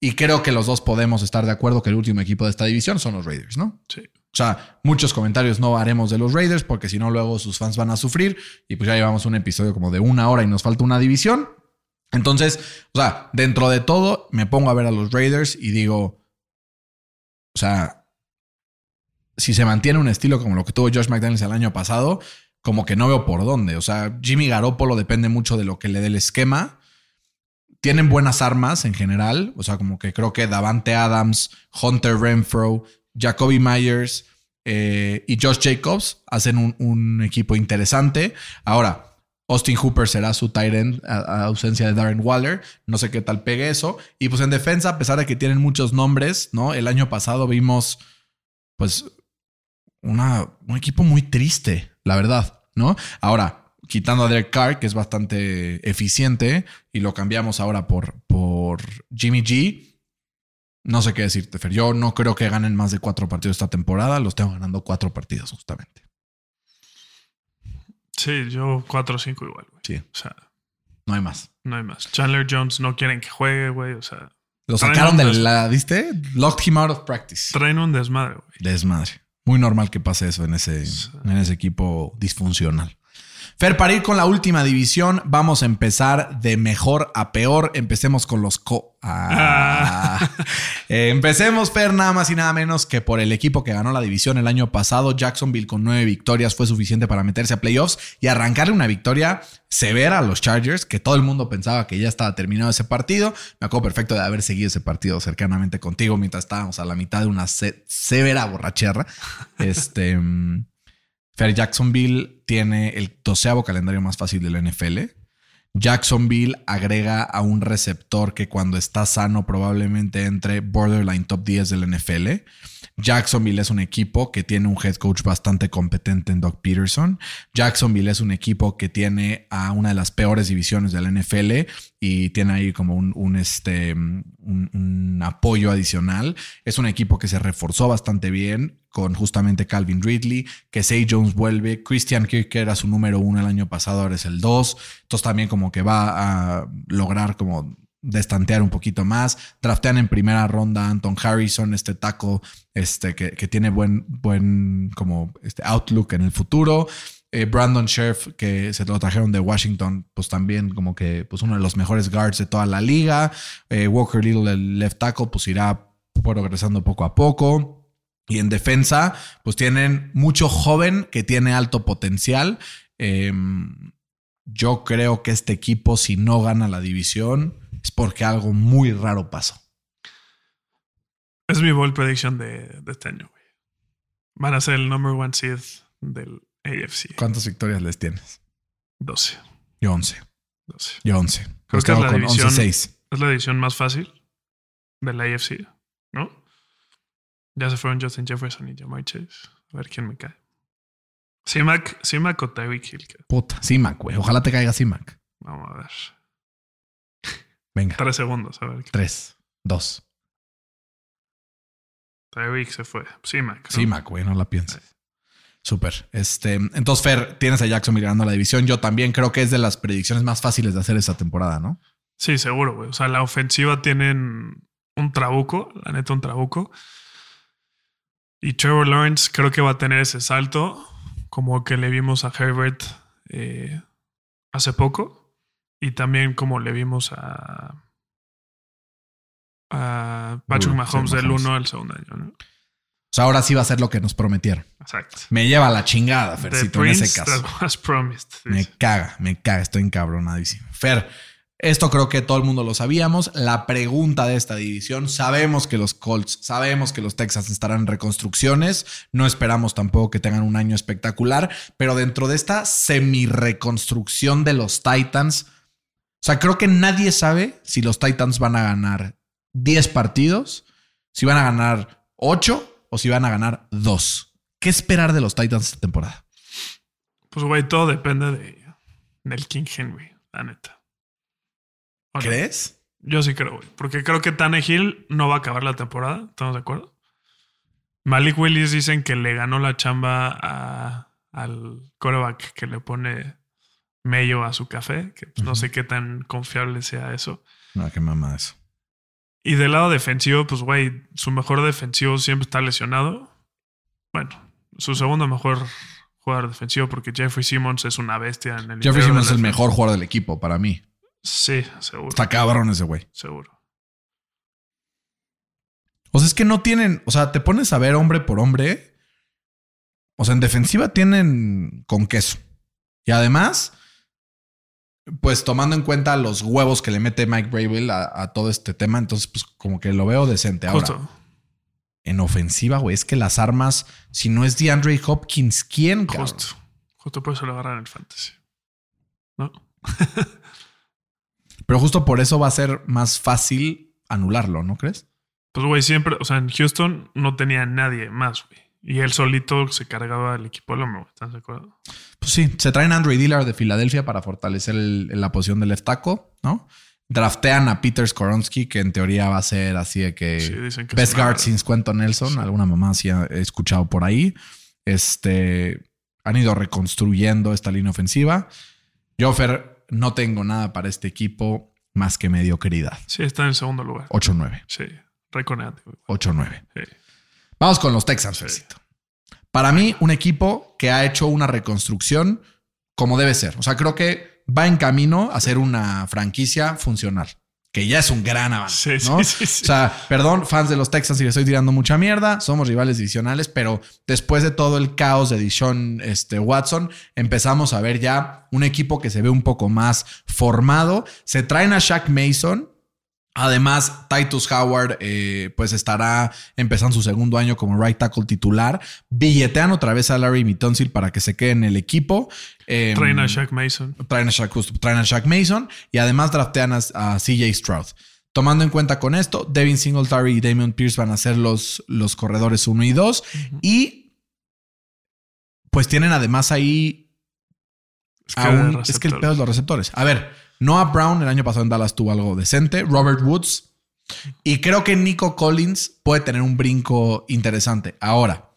Y creo que los dos podemos estar de acuerdo que el último equipo de esta división son los Raiders, ¿no? Sí. O sea, muchos comentarios no haremos de los Raiders porque si no, luego sus fans van a sufrir. Y pues ya llevamos un episodio como de una hora y nos falta una división. Entonces, o sea, dentro de todo, me pongo a ver a los Raiders y digo, o sea, si se mantiene un estilo como lo que tuvo Josh McDaniels el año pasado, como que no veo por dónde. O sea, Jimmy Garoppolo depende mucho de lo que le dé el esquema. Tienen buenas armas en general. O sea, como que creo que Davante Adams, Hunter Renfro, Jacoby Myers eh, y Josh Jacobs hacen un, equipo interesante. Ahora, Austin Hooper será su tight end a, ausencia de Darren Waller. No sé qué tal pegue eso. Y pues en defensa, a pesar de que tienen muchos nombres, ¿no? El año pasado vimos, pues, un equipo muy triste, la verdad, ¿no? Ahora, quitando a Derek Carr, que es bastante eficiente, y lo cambiamos ahora por, por Jimmy G. No sé qué decirte, Fer. Yo no creo que ganen más de cuatro partidos esta temporada. Los tengo ganando cuatro partidos, justamente. Sí, yo 4 o 5 igual, güey. Sí. O sea, No hay más. no hay más. Chandler Jones no quieren que juegue, güey. O sea, Lo sacaron de la, ¿viste? Locked him out of practice. traen un desmadre, güey. Desmadre. Muy normal que pase eso en ese, en ese equipo disfuncional. Fer, para ir con la última división, vamos a empezar de mejor a peor. Empecemos con los co. Ah. (laughs) Eh, empecemos, Fer, nada más y nada menos que por el equipo que ganó la división el año pasado. Jacksonville con nueve victorias fue suficiente para meterse a playoffs y arrancarle una victoria severa a los Chargers, que todo el mundo pensaba que ya estaba terminado ese partido. Me acuerdo perfecto de haber seguido ese partido cercanamente contigo mientras estábamos a la mitad de una se- severa borrachera. (laughs) Este. Fer Jacksonville tiene el doceavo calendario más fácil de la NFL. Jacksonville agrega a un receptor que cuando está sano probablemente entre borderline top 10 del NFL. Jacksonville es un equipo que tiene un head coach bastante competente en Doug Peterson. Jacksonville es un equipo que tiene a una de las peores divisiones del NFL y tiene ahí como un, este, un, apoyo adicional. Es un equipo que se reforzó bastante bien con justamente Calvin Ridley, que Say Jones vuelve, Christian Kirk era su número uno el año pasado, ahora es el dos. Entonces también como que va a lograr como destantear un poquito más. Draftean en primera ronda Anton Harrison, este taco este, que, tiene buen, buen como este outlook en el futuro. Eh, Brandon Scherf, que se lo trajeron de Washington, pues también como que pues uno de los mejores guards de toda la liga. Eh, Walker Little, el left tackle, pues irá progresando poco a poco. Y en defensa, pues tienen mucho joven que tiene alto potencial. Eh, yo creo que este equipo, si no gana la división, es porque algo muy raro pasó. Es mi bold prediction de, de este año, güey. Van a ser el number one seed del AFC. ¿Cuántas victorias les tienes? 12. Yo 11. 12. Yo 11. Creo que es la división- 11-6. Es la división más fácil de la AFC, ¿no? Ya se fueron Justin Jefferson y Jamar Chase. A ver quién me cae. C-Mac, C-Mac o Tyreek Hill. Puta, CIMAC, güey. Ojalá te caiga CIMAC. Vamos a ver. Venga. Tres segundos, a ver. 3, 2. Tyreek se fue. C-Mac. ¿no? CIMAC, güey. No la pienses. Súper. Este, entonces, Fer, tienes a Jacksonville ganando la división. Yo también creo que es de las predicciones más fáciles de hacer esta temporada, ¿no? Sí, seguro, güey. O sea, la ofensiva tienen un trabuco, la neta, un trabuco. Y Trevor Lawrence creo que va a tener ese salto, como que le vimos a Herbert eh, hace poco. Y también como le vimos a. a Patrick Uy, Mahomes del Mahomes. 1 al segundo año, ¿no? O sea, ahora sí va a ser lo que nos prometieron. Exacto. Me lleva la chingada, Fercito, en ese caso. promised. Me caga, me caga, estoy encabronadísimo. Fer, esto creo que todo el mundo lo sabíamos. La pregunta de esta división, sabemos que los Colts, sabemos que los Texans estarán en reconstrucciones, no esperamos tampoco que tengan un año espectacular, pero dentro de esta semi-reconstrucción de los Titans, o sea, creo que nadie sabe si los Titans van a ganar 10 partidos, si van a ganar 8 o si van a ganar 2. ¿Qué esperar de los Titans esta temporada? Pues, güey, todo depende de, del King Henry, la neta. ¿Crees? Yo sí creo, güey. Porque creo que Tannehill no va a acabar la temporada. ¿Estamos de acuerdo? Malik Willis dicen que le ganó la chamba a- al coreback que le pone mello a su café. Que pues, no sé qué tan confiable sea eso. No, qué mamá eso. Y del lado defensivo, pues, güey, su mejor defensivo siempre está lesionado. Bueno, su segundo mejor jugador defensivo, porque Jeffrey Simmons es una bestia en el Jeffrey Simmons es el mejor jugador del equipo para mí. Sí, seguro. Está cabrón ese güey. Seguro. O sea, es que no tienen, o sea, te pones a ver hombre por hombre. O sea, en defensiva tienen con queso. Y además, pues tomando en cuenta los huevos que le mete Mike Bravel a, a todo este tema, entonces pues como que lo veo decente. Ahora, Justo. en ofensiva, güey, es que las armas, si no es DeAndre Hopkins, ¿quién? cabrón? Justo. Justo por eso lo agarran en el fantasy. ¿No? (laughs) Pero justo por eso va a ser más fácil anularlo, ¿no crees? Pues, güey, siempre, o sea, en Houston no tenía nadie más, güey. Y él solito se cargaba el equipo al hombro, ¿estás de acuerdo? Pues sí, se traen a Andre Dillard de Filadelfia para fortalecer el- la posición del left tackle, ¿no? Draftean a Peter Skoronsky, que en teoría va a ser así de que Sí, dicen que best guard since Cuento Nelson. Alguna mamá sí he escuchado por ahí. Este han ido reconstruyendo esta línea ofensiva. Yo, Fer, no tengo nada para este equipo más que mediocridad. Sí, está en el segundo lugar. 8-9. Sí, récord negativo. 8-9. Sí. Vamos con los Texans, Fercito. Para mí, un equipo que ha hecho una reconstrucción como debe ser. O sea, creo que va en camino a ser una franquicia funcional. Que ya es un gran avance. Sí, ¿no? sí, sí. O sea, perdón, fans de los Texans, si les estoy tirando mucha mierda. Somos rivales divisionales, pero después de todo el caos de Dishon este, Watson, empezamos a ver ya un equipo que se ve un poco más formado. Se traen a Shaq Mason. Además, Titus Howard eh, pues estará empezando su segundo año como right tackle titular. Billetean otra vez a Larry Mitonsil para que se quede en el equipo. Eh, Traen a Shaq Mason. traen a Shaq, justo, traen a Shaq Mason y además draftean a, a CJ Stroud. Tomando en cuenta con esto, Devin Singletary y Damian Pierce van a ser los, los corredores 1 y 2. Y pues tienen además ahí Es que, es que el pedo es los receptores. A ver, Noah Brown el año pasado en Dallas tuvo algo decente. Robert Woods. Y creo que Nico Collins puede tener un brinco interesante. Ahora,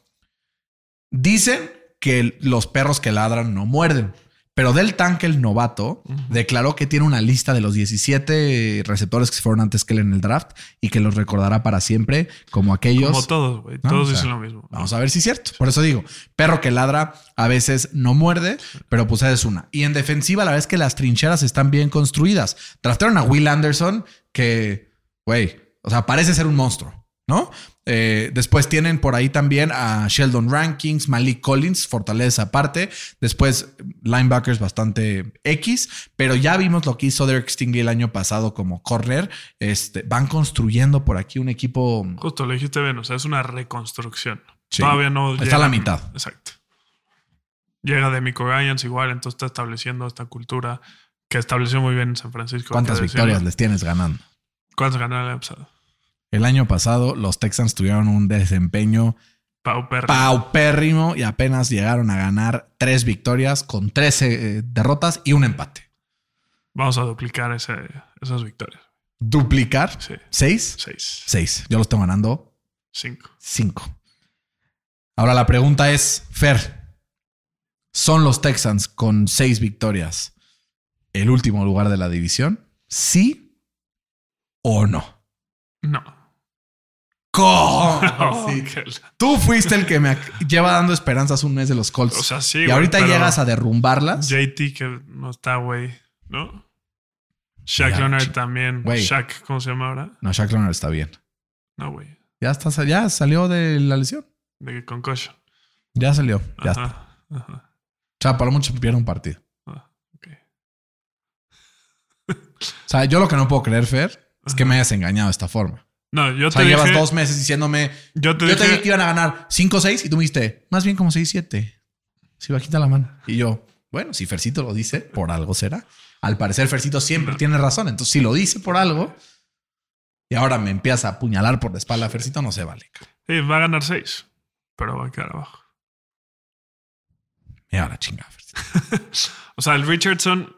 dicen que los perros que ladran no muerden. Pero Del Tanque, el novato, declaró que tiene una lista de los 17 receptores que se fueron antes que él en el draft y que los recordará para siempre como aquellos. Como todos, güey. No, Todos o sea, dicen lo mismo. Vamos a ver si es cierto. Por eso digo, perro que ladra a veces no muerde, pero pues es una. Y en defensiva, la verdad es que las trincheras están bien construidas. Draftaron a Will Anderson, que, güey, o sea, parece ser un monstruo, ¿no? Eh, después tienen por ahí también a Sheldon Rankings, Malik Collins, fortaleza aparte. Después, linebackers bastante X, pero ya vimos lo que hizo Derek Stingley el año pasado como corner. Este, van construyendo por aquí un equipo. Justo lo dijiste bien, o sea, es una reconstrucción. Sí. Todavía no. Está llega- a la mitad. Exacto. Llega de Mico Ryans igual, entonces está estableciendo esta cultura que estableció muy bien en San Francisco. ¿Cuántas victorias les tienes ganando? ¿Cuántas ganaron el año pasado? El año pasado los Texans tuvieron un desempeño paupérrimo y apenas llegaron a ganar tres victorias con 13 eh, derrotas y un empate. Vamos a duplicar ese- esas victorias. Duplicar. Sí. ¿Seis? Seis. Seis. Yo los estoy ganando Cinco. cinco. Ahora la pregunta es, Fer, ¿son los Texans con seis victorias el último lugar de la división? ¿Sí o no? No. ¿Cómo? (laughs) Sí. (laughs) Que la- Tú fuiste el que me lleva dando esperanzas un mes de los Colts. O sea, sí. y ahorita llegas a derrumbarlas. JT que no está, güey. ¿No? Shaq Ya, Leonard también. Shaq, ¿cómo se llama ahora? No, Shaq Leonard está bien. No, güey. Ya, está, ya salió de la lesión. De concussion. Ya salió. Ya está. Ajá. O sea, para mucho pierde un partido. Ah. O sea, yo lo que no puedo creer, Fer, es que me hayas engañado de esta forma. No, yo O sea, te llevas dije. dos meses diciéndome. Yo te Yo te dije. dije que iban a ganar 5-6 y tú me dijiste, más bien como 6-7. Si bajita la mano. Y yo, bueno, si Fercito lo dice, por algo será. Al parecer, Fercito siempre No. tiene razón. Entonces, si lo dice por algo y ahora me empieza a apuñalar por la espalda, Fercito no se vale. Sí, va a ganar seis. Pero va a quedar abajo. Mira la chingada, Fercito. (laughs) O sea, el Richardson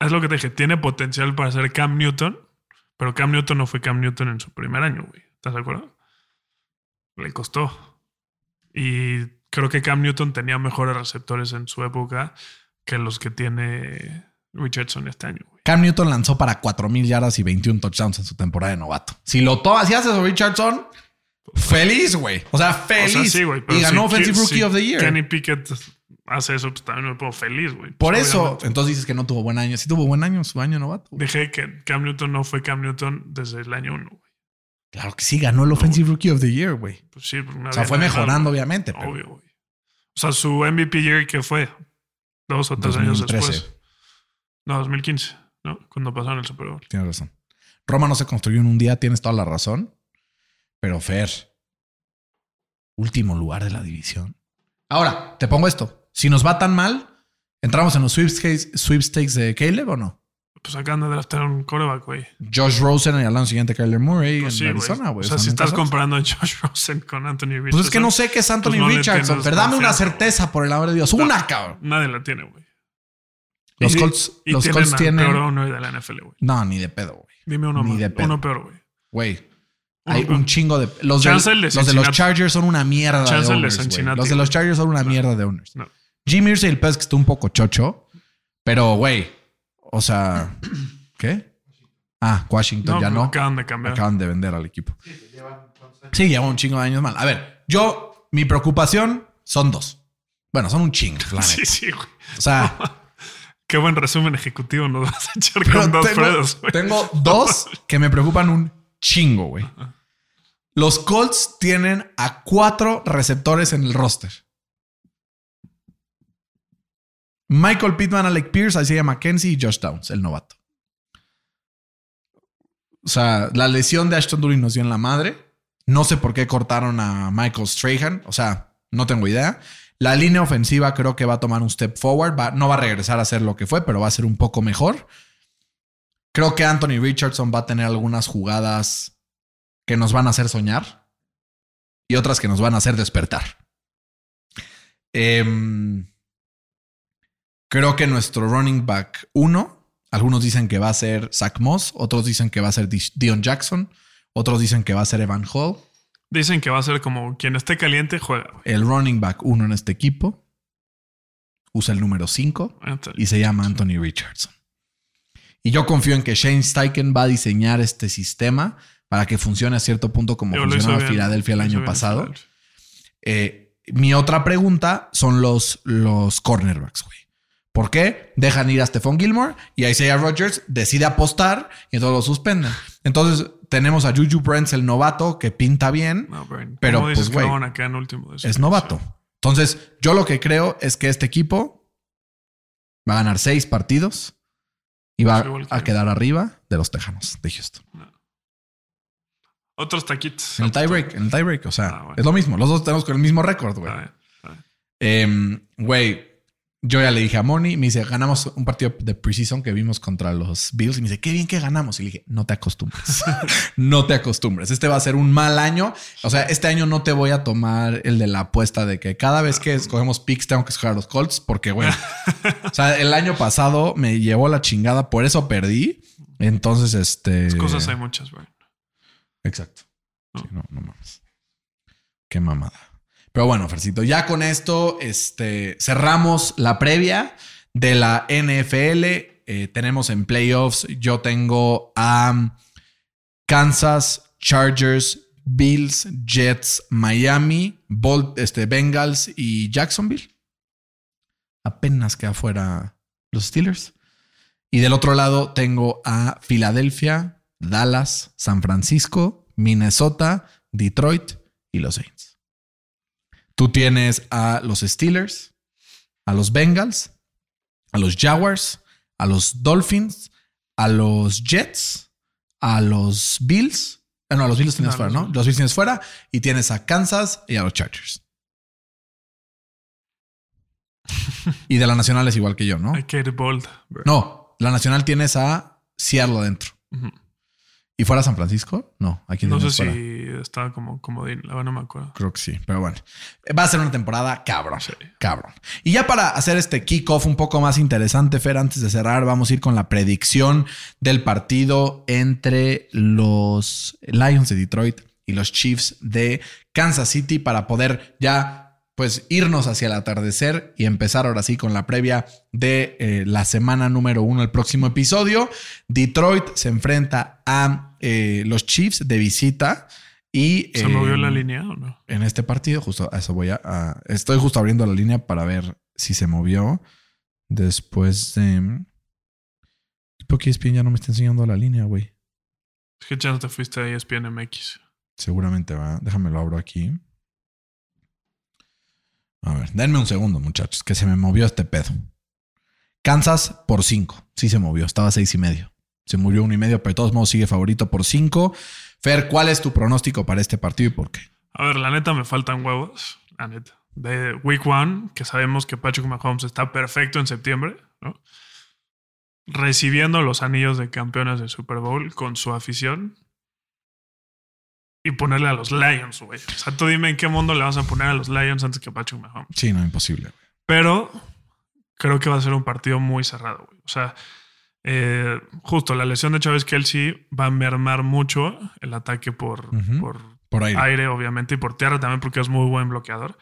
es lo que te dije. Tiene potencial para ser Cam Newton. Pero Cam Newton no fue Cam Newton en su primer año, güey. ¿Estás de acuerdo? Le costó. Y creo que Cam Newton tenía mejores receptores en su época que los que tiene Richardson este año, güey. Cam Newton lanzó para 4.000 yardas y 21 touchdowns en su temporada de novato. Si lo tomas, si haces a Richardson, feliz, güey. O sea, feliz. O sea, sí, güey. pero y ganó si- Offensive si Rookie of the Year. Kenny Pickett hace eso, pues también me pongo feliz, güey. Por Pues, eso, obviamente. entonces dices que no tuvo buen año. Sí tuvo buen año, su año novato. güey. Dije que Cam Newton no fue Cam Newton desde el año uno, güey. Claro que sí, ganó el Offensive Rookie of the Year, güey. Pues sí, no O sea, fue mejorando, obviamente. pero- Obvio, güey. O sea, su MVP year que fue dos o tres años 2013. después. No, 2015, ¿no? Cuando pasaron el Super Bowl. Tienes razón. Roma no se construyó en un día, tienes toda la razón. Pero Fer, último lugar de la división. Ahora, te pongo esto. Si nos va tan mal, ¿entramos en los sweepstakes, sweepstakes de Caleb o no? Pues acaban de draftear un coreback, güey. Josh Rosen y al año siguiente Kyler Murray Pues en sí. Arizona, güey. O sea, si estás comparando a Josh Rosen con Anthony Richardson. Pues es que no sé qué es Anthony Pues no Richardson. Pero dame una certeza, por el amor de Dios. No. Una, cabrón. Nadie la tiene, güey. Los Y- Colts, y los tienen Colts tienen. peor owner de la NFL, güey. No, ni de pedo, güey. Dime uno Ni más. de pedo. Uno peor, güey. Güey. Uno Hay peor. un chingo de. Los, de, de los de los. Chargers son una mierda Chance de de owners. güey. Cincinnati, Los de los. Chargers son una mierda de owners. No. Jim Irsay, el pez que está un poco chocho. Pero, güey. O sea. (clears throat) ¿Qué? Ah, Washington No, ya no. acaban de cambiar. Acaban de vender al equipo. Sí, lleva un chingo de años mal. A ver, yo, mi preocupación son dos. Bueno, son un chingo, la (laughs) Sí, neta. sí, güey. O sea, (laughs) Qué buen resumen ejecutivo nos vas a echar con dos tengo, Fredos, güey. tengo dos (laughs) que me preocupan un chingo, güey. Los Colts tienen a cuatro receptores en el roster. Michael Pittman, Alec Pierce, Isaiah McKenzie y Josh Downs, el novato. O sea, la lesión de Ashton Dooley nos dio en la madre. No sé por qué cortaron a Michael Strahan. O sea, no tengo idea. La línea ofensiva creo que va a tomar un step forward. No va a regresar a ser lo que fue, pero va a ser un poco mejor. Creo que Anthony Richardson va a tener algunas jugadas que nos van a hacer soñar y otras que nos van a hacer despertar. Em, creo que nuestro running back 1, algunos dicen que va a ser Zach Moss, otros dicen que va a ser Dion Jackson, otros dicen que va a ser Evan Hall. Dicen que va a ser como quien esté caliente juega. El running back 1 en este equipo usa el número 5 Anthony. y se llama Anthony Richardson. Y yo confío en que Shane Steichen va a diseñar este sistema para que funcione a cierto punto como Yo funcionaba. Filadelfia el año pasado. Eh, mi otra pregunta son los, los cornerbacks, güey. ¿Por qué? Dejan ir a Stephon Gilmore y a Isaiah Rodgers decide apostar y entonces lo suspenden. Entonces tenemos a Juju Brents, el novato, que pinta bien, No. Pero, ¿Cómo dices pues, güey, no es novato. Entonces, yo lo que creo es que este equipo va a ganar seis partidos y va a quedar arriba de los Tejanos de Houston. Otros taquitos. En el tiebreak, en el tiebreak, o sea, Ah, bueno. es lo mismo. Los dos tenemos con el mismo récord, güey. Em, Güey, yo ya le dije a Moni, me dice, ganamos un partido de preseason que vimos contra los Bills y me dice, qué bien que ganamos. Y le dije, no te acostumbres. (laughs) no te acostumbres. Este va a ser un mal año. O sea, este año no te voy a tomar el de la apuesta de que cada vez que escogemos picks tengo que escoger a los Colts porque, güey, o sea, el año pasado me llevó la chingada, por eso perdí. Entonces, este... Las cosas hay muchas, güey. Exacto. ¿no? Sí, no, no mames. Qué mamada. Pero bueno, Fercito, ya con esto este, cerramos la previa de la NFL. Eh, tenemos en playoffs, yo tengo a Kansas, Chargers, Bills, Jets, Miami, este, Bengals y Jacksonville. Apenas queda fuera los Steelers. Y del otro lado tengo a Filadelfia, Dallas, San Francisco, Minnesota, Detroit y los Saints. Tú tienes a los Steelers, a los Bengals, a los Jaguars, a los Dolphins, a los Jets, a los Bills. Ah, no, a los Bills tienes No, fuera, ¿no? Los Bills tienes fuera y tienes a Kansas y a los Chargers. y de la Nacional es igual que yo, ¿no? Hay que ir bold. bro. No, la Nacional tienes a Seattle adentro. ¿Y fuera San Francisco? No, aquí No sé fuera. si estaba como comodín. La no me acuerdo. Creo que sí, pero bueno. Va a ser una temporada cabrón. Cabrón. Y ya para hacer este kickoff un poco más interesante, Fer, antes de cerrar, vamos a ir con la predicción del partido entre los Lions de Detroit y los Chiefs de Kansas City para poder ya pues irnos hacia el atardecer y empezar ahora sí con la previa de eh, la semana número uno, el próximo episodio. Detroit se enfrenta a eh, los Chiefs de visita y... ¿Se movió eh, la línea o no? en este partido, justo a eso voy a, a- Estoy justo abriendo la línea para ver si se movió después de. Porque ESPN ya no me está enseñando la línea, güey. Es que ya no te fuiste a ESPN MX. Seguramente va. Déjame lo abro aquí. A ver, denme un segundo, muchachos, que se me movió este pedo. Kansas por 5. Sí se movió, estaba a seis y medio. Se murió uno y medio, pero de todos modos sigue favorito por 5. Fer, ¿cuál es tu pronóstico para este partido y por qué? A ver, la neta me faltan huevos. La neta. De Week One, que sabemos que Patrick Mahomes está perfecto en septiembre, ¿no? Recibiendo los anillos de campeones del Super Bowl con su afición. Y ponerle a los Lions, güey. O sea, tú dime en qué mundo le vas a poner a los Lions antes que a Patrick Mahomes. Sí, no, imposible. Pero creo que va a ser un partido muy cerrado, güey. O sea, eh, justo la lesión de Chávez Kelsey va a mermar mucho el ataque por, por Por aire. aire, obviamente, y por tierra también, porque es muy buen bloqueador.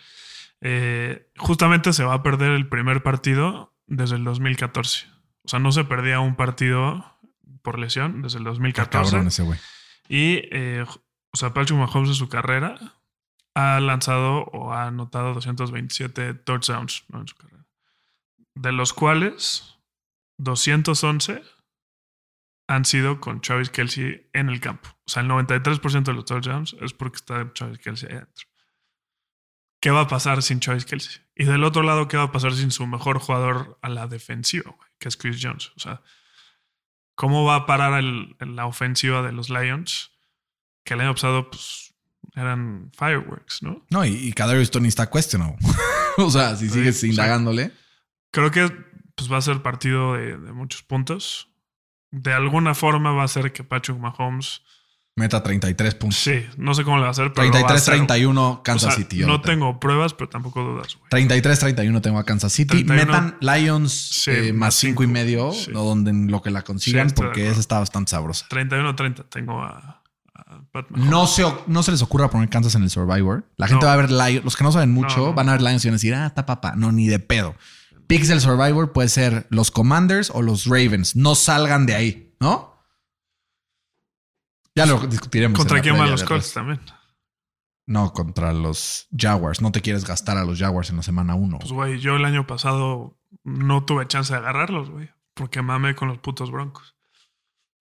Eh, justamente se va a perder el primer partido desde el 2014. O sea, no se perdía un partido por lesión desde el Está 2014. cabrón ese güey. Y, eh, o sea, Patrick Mahomes en su carrera ha lanzado o ha anotado 227 touchdowns ¿no? en su carrera. De los cuales 211 han sido con Travis Kelsey en el campo. O sea, el 93% de los touchdowns es porque está Travis Kelsey ahí adentro. ¿Qué va a pasar sin Travis Kelsey? Y del otro lado, ¿qué va a pasar sin su mejor jugador a la defensiva, güey? que es Chris Jones? O sea, ¿cómo va a parar el- la ofensiva de los Lions? Que el año pasado, pues, eran fireworks, ¿no? No, y, y Kadarius Tony está questionable. (laughs) o sea, si Sí, sigues o sea, indagándole. Creo que pues, va a ser partido de, de muchos puntos. De alguna forma va a ser que Patrick Mahomes. Meta 33 puntos. Sí, no sé cómo le va a hacer, pero. lo va a hacer. 33-31 O Kansas sea, City. No tengo pruebas, pero tampoco dudas, güey. 33-31 tengo a Kansas City. 31. Metan Lions Sí, eh, más más 5 y medio, Sí. o donde en lo que la consigan, Sí, porque esa está bastante sabrosa. 31-30 tengo a, a Pat Mahomes. No se, no se les ocurra poner Kansas en el Survivor. La gente No. va a ver Lions. Los que no saben mucho No, no. van a ver Lions y van a decir, ah, está papá. No, ni de pedo. Picks del Survivor puede ser los Commanders o los Ravens. No salgan de ahí, ¿no? Ya lo discutiremos. ¿Contra quién van los Colts también? No, contra los Jaguars. No te quieres gastar a los Jaguars en la semana 1. Pues, güey, yo el año pasado no tuve chance de agarrarlos, güey. Porque mamé con los putos broncos.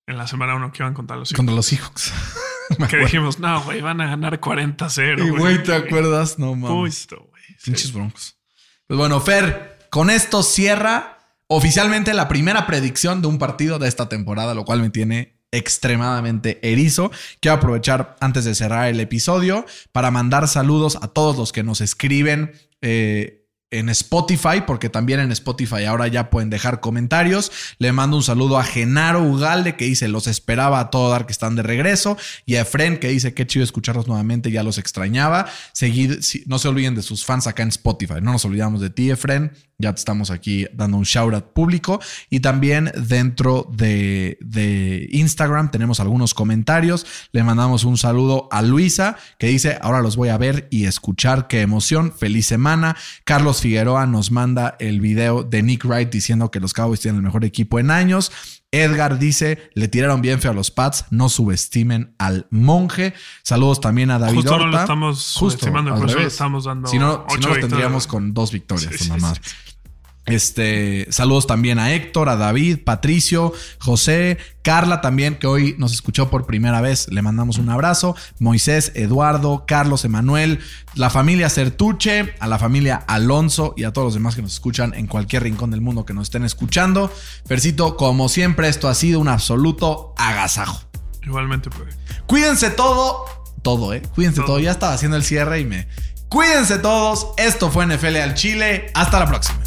En la semana uno que iban contra los Seahawks. Contra los Seahawks. (laughs) Que (laughs) dijimos, no, güey, van a ganar 40-0. Y, güey, ¿te acuerdas? No mames. Justo, güey. sí. Pinches broncos. Pues bueno, Fer, con esto cierra oficialmente la primera predicción de un partido de esta temporada, lo cual me tiene extremadamente erizo. Quiero aprovechar antes de cerrar el episodio para mandar saludos a todos los que nos escriben. eh, en Spotify, porque también en Spotify ahora ya pueden dejar comentarios. Le mando un saludo a Genaro Ugalde que dice los esperaba a todo dar que están de regreso y a Efren que dice qué chido escucharlos nuevamente, ya los extrañaba. Seguid, no se olviden de sus fans acá en Spotify, no nos olvidamos de ti Efren, ya estamos aquí dando un shout out público y también dentro de, de Instagram tenemos algunos comentarios. Le mandamos un saludo a Luisa que dice ahora los voy a ver y escuchar, qué emoción, feliz semana. Carlos Figueroa nos manda el video de Nick Wright diciendo que los Cowboys tienen el mejor equipo en años. Edgar dice, le tiraron bien feo a los Pats, no subestimen al monje. Saludos también a David Justo no lo Horta. estamos subestimando, al revés. estamos dando Si no, si no los tendríamos con dos victorias. Sí, nada sí, más. sí. Este, saludos también a Héctor, a David, Patricio, José, Carla también, que hoy nos escuchó por primera vez. Le mandamos un abrazo. Moisés, Eduardo, Carlos, Emanuel, la familia Certuche, a la familia Alonso y a todos los demás que nos escuchan en cualquier rincón del mundo que nos estén escuchando. Percito, como siempre, esto ha sido un absoluto agasajo. Igualmente, pues. Cuídense todo, todo, eh. Cuídense todo. Todo. Ya estaba haciendo el cierre y me. Cuídense todos. Esto fue NFL al Chile. Hasta la próxima.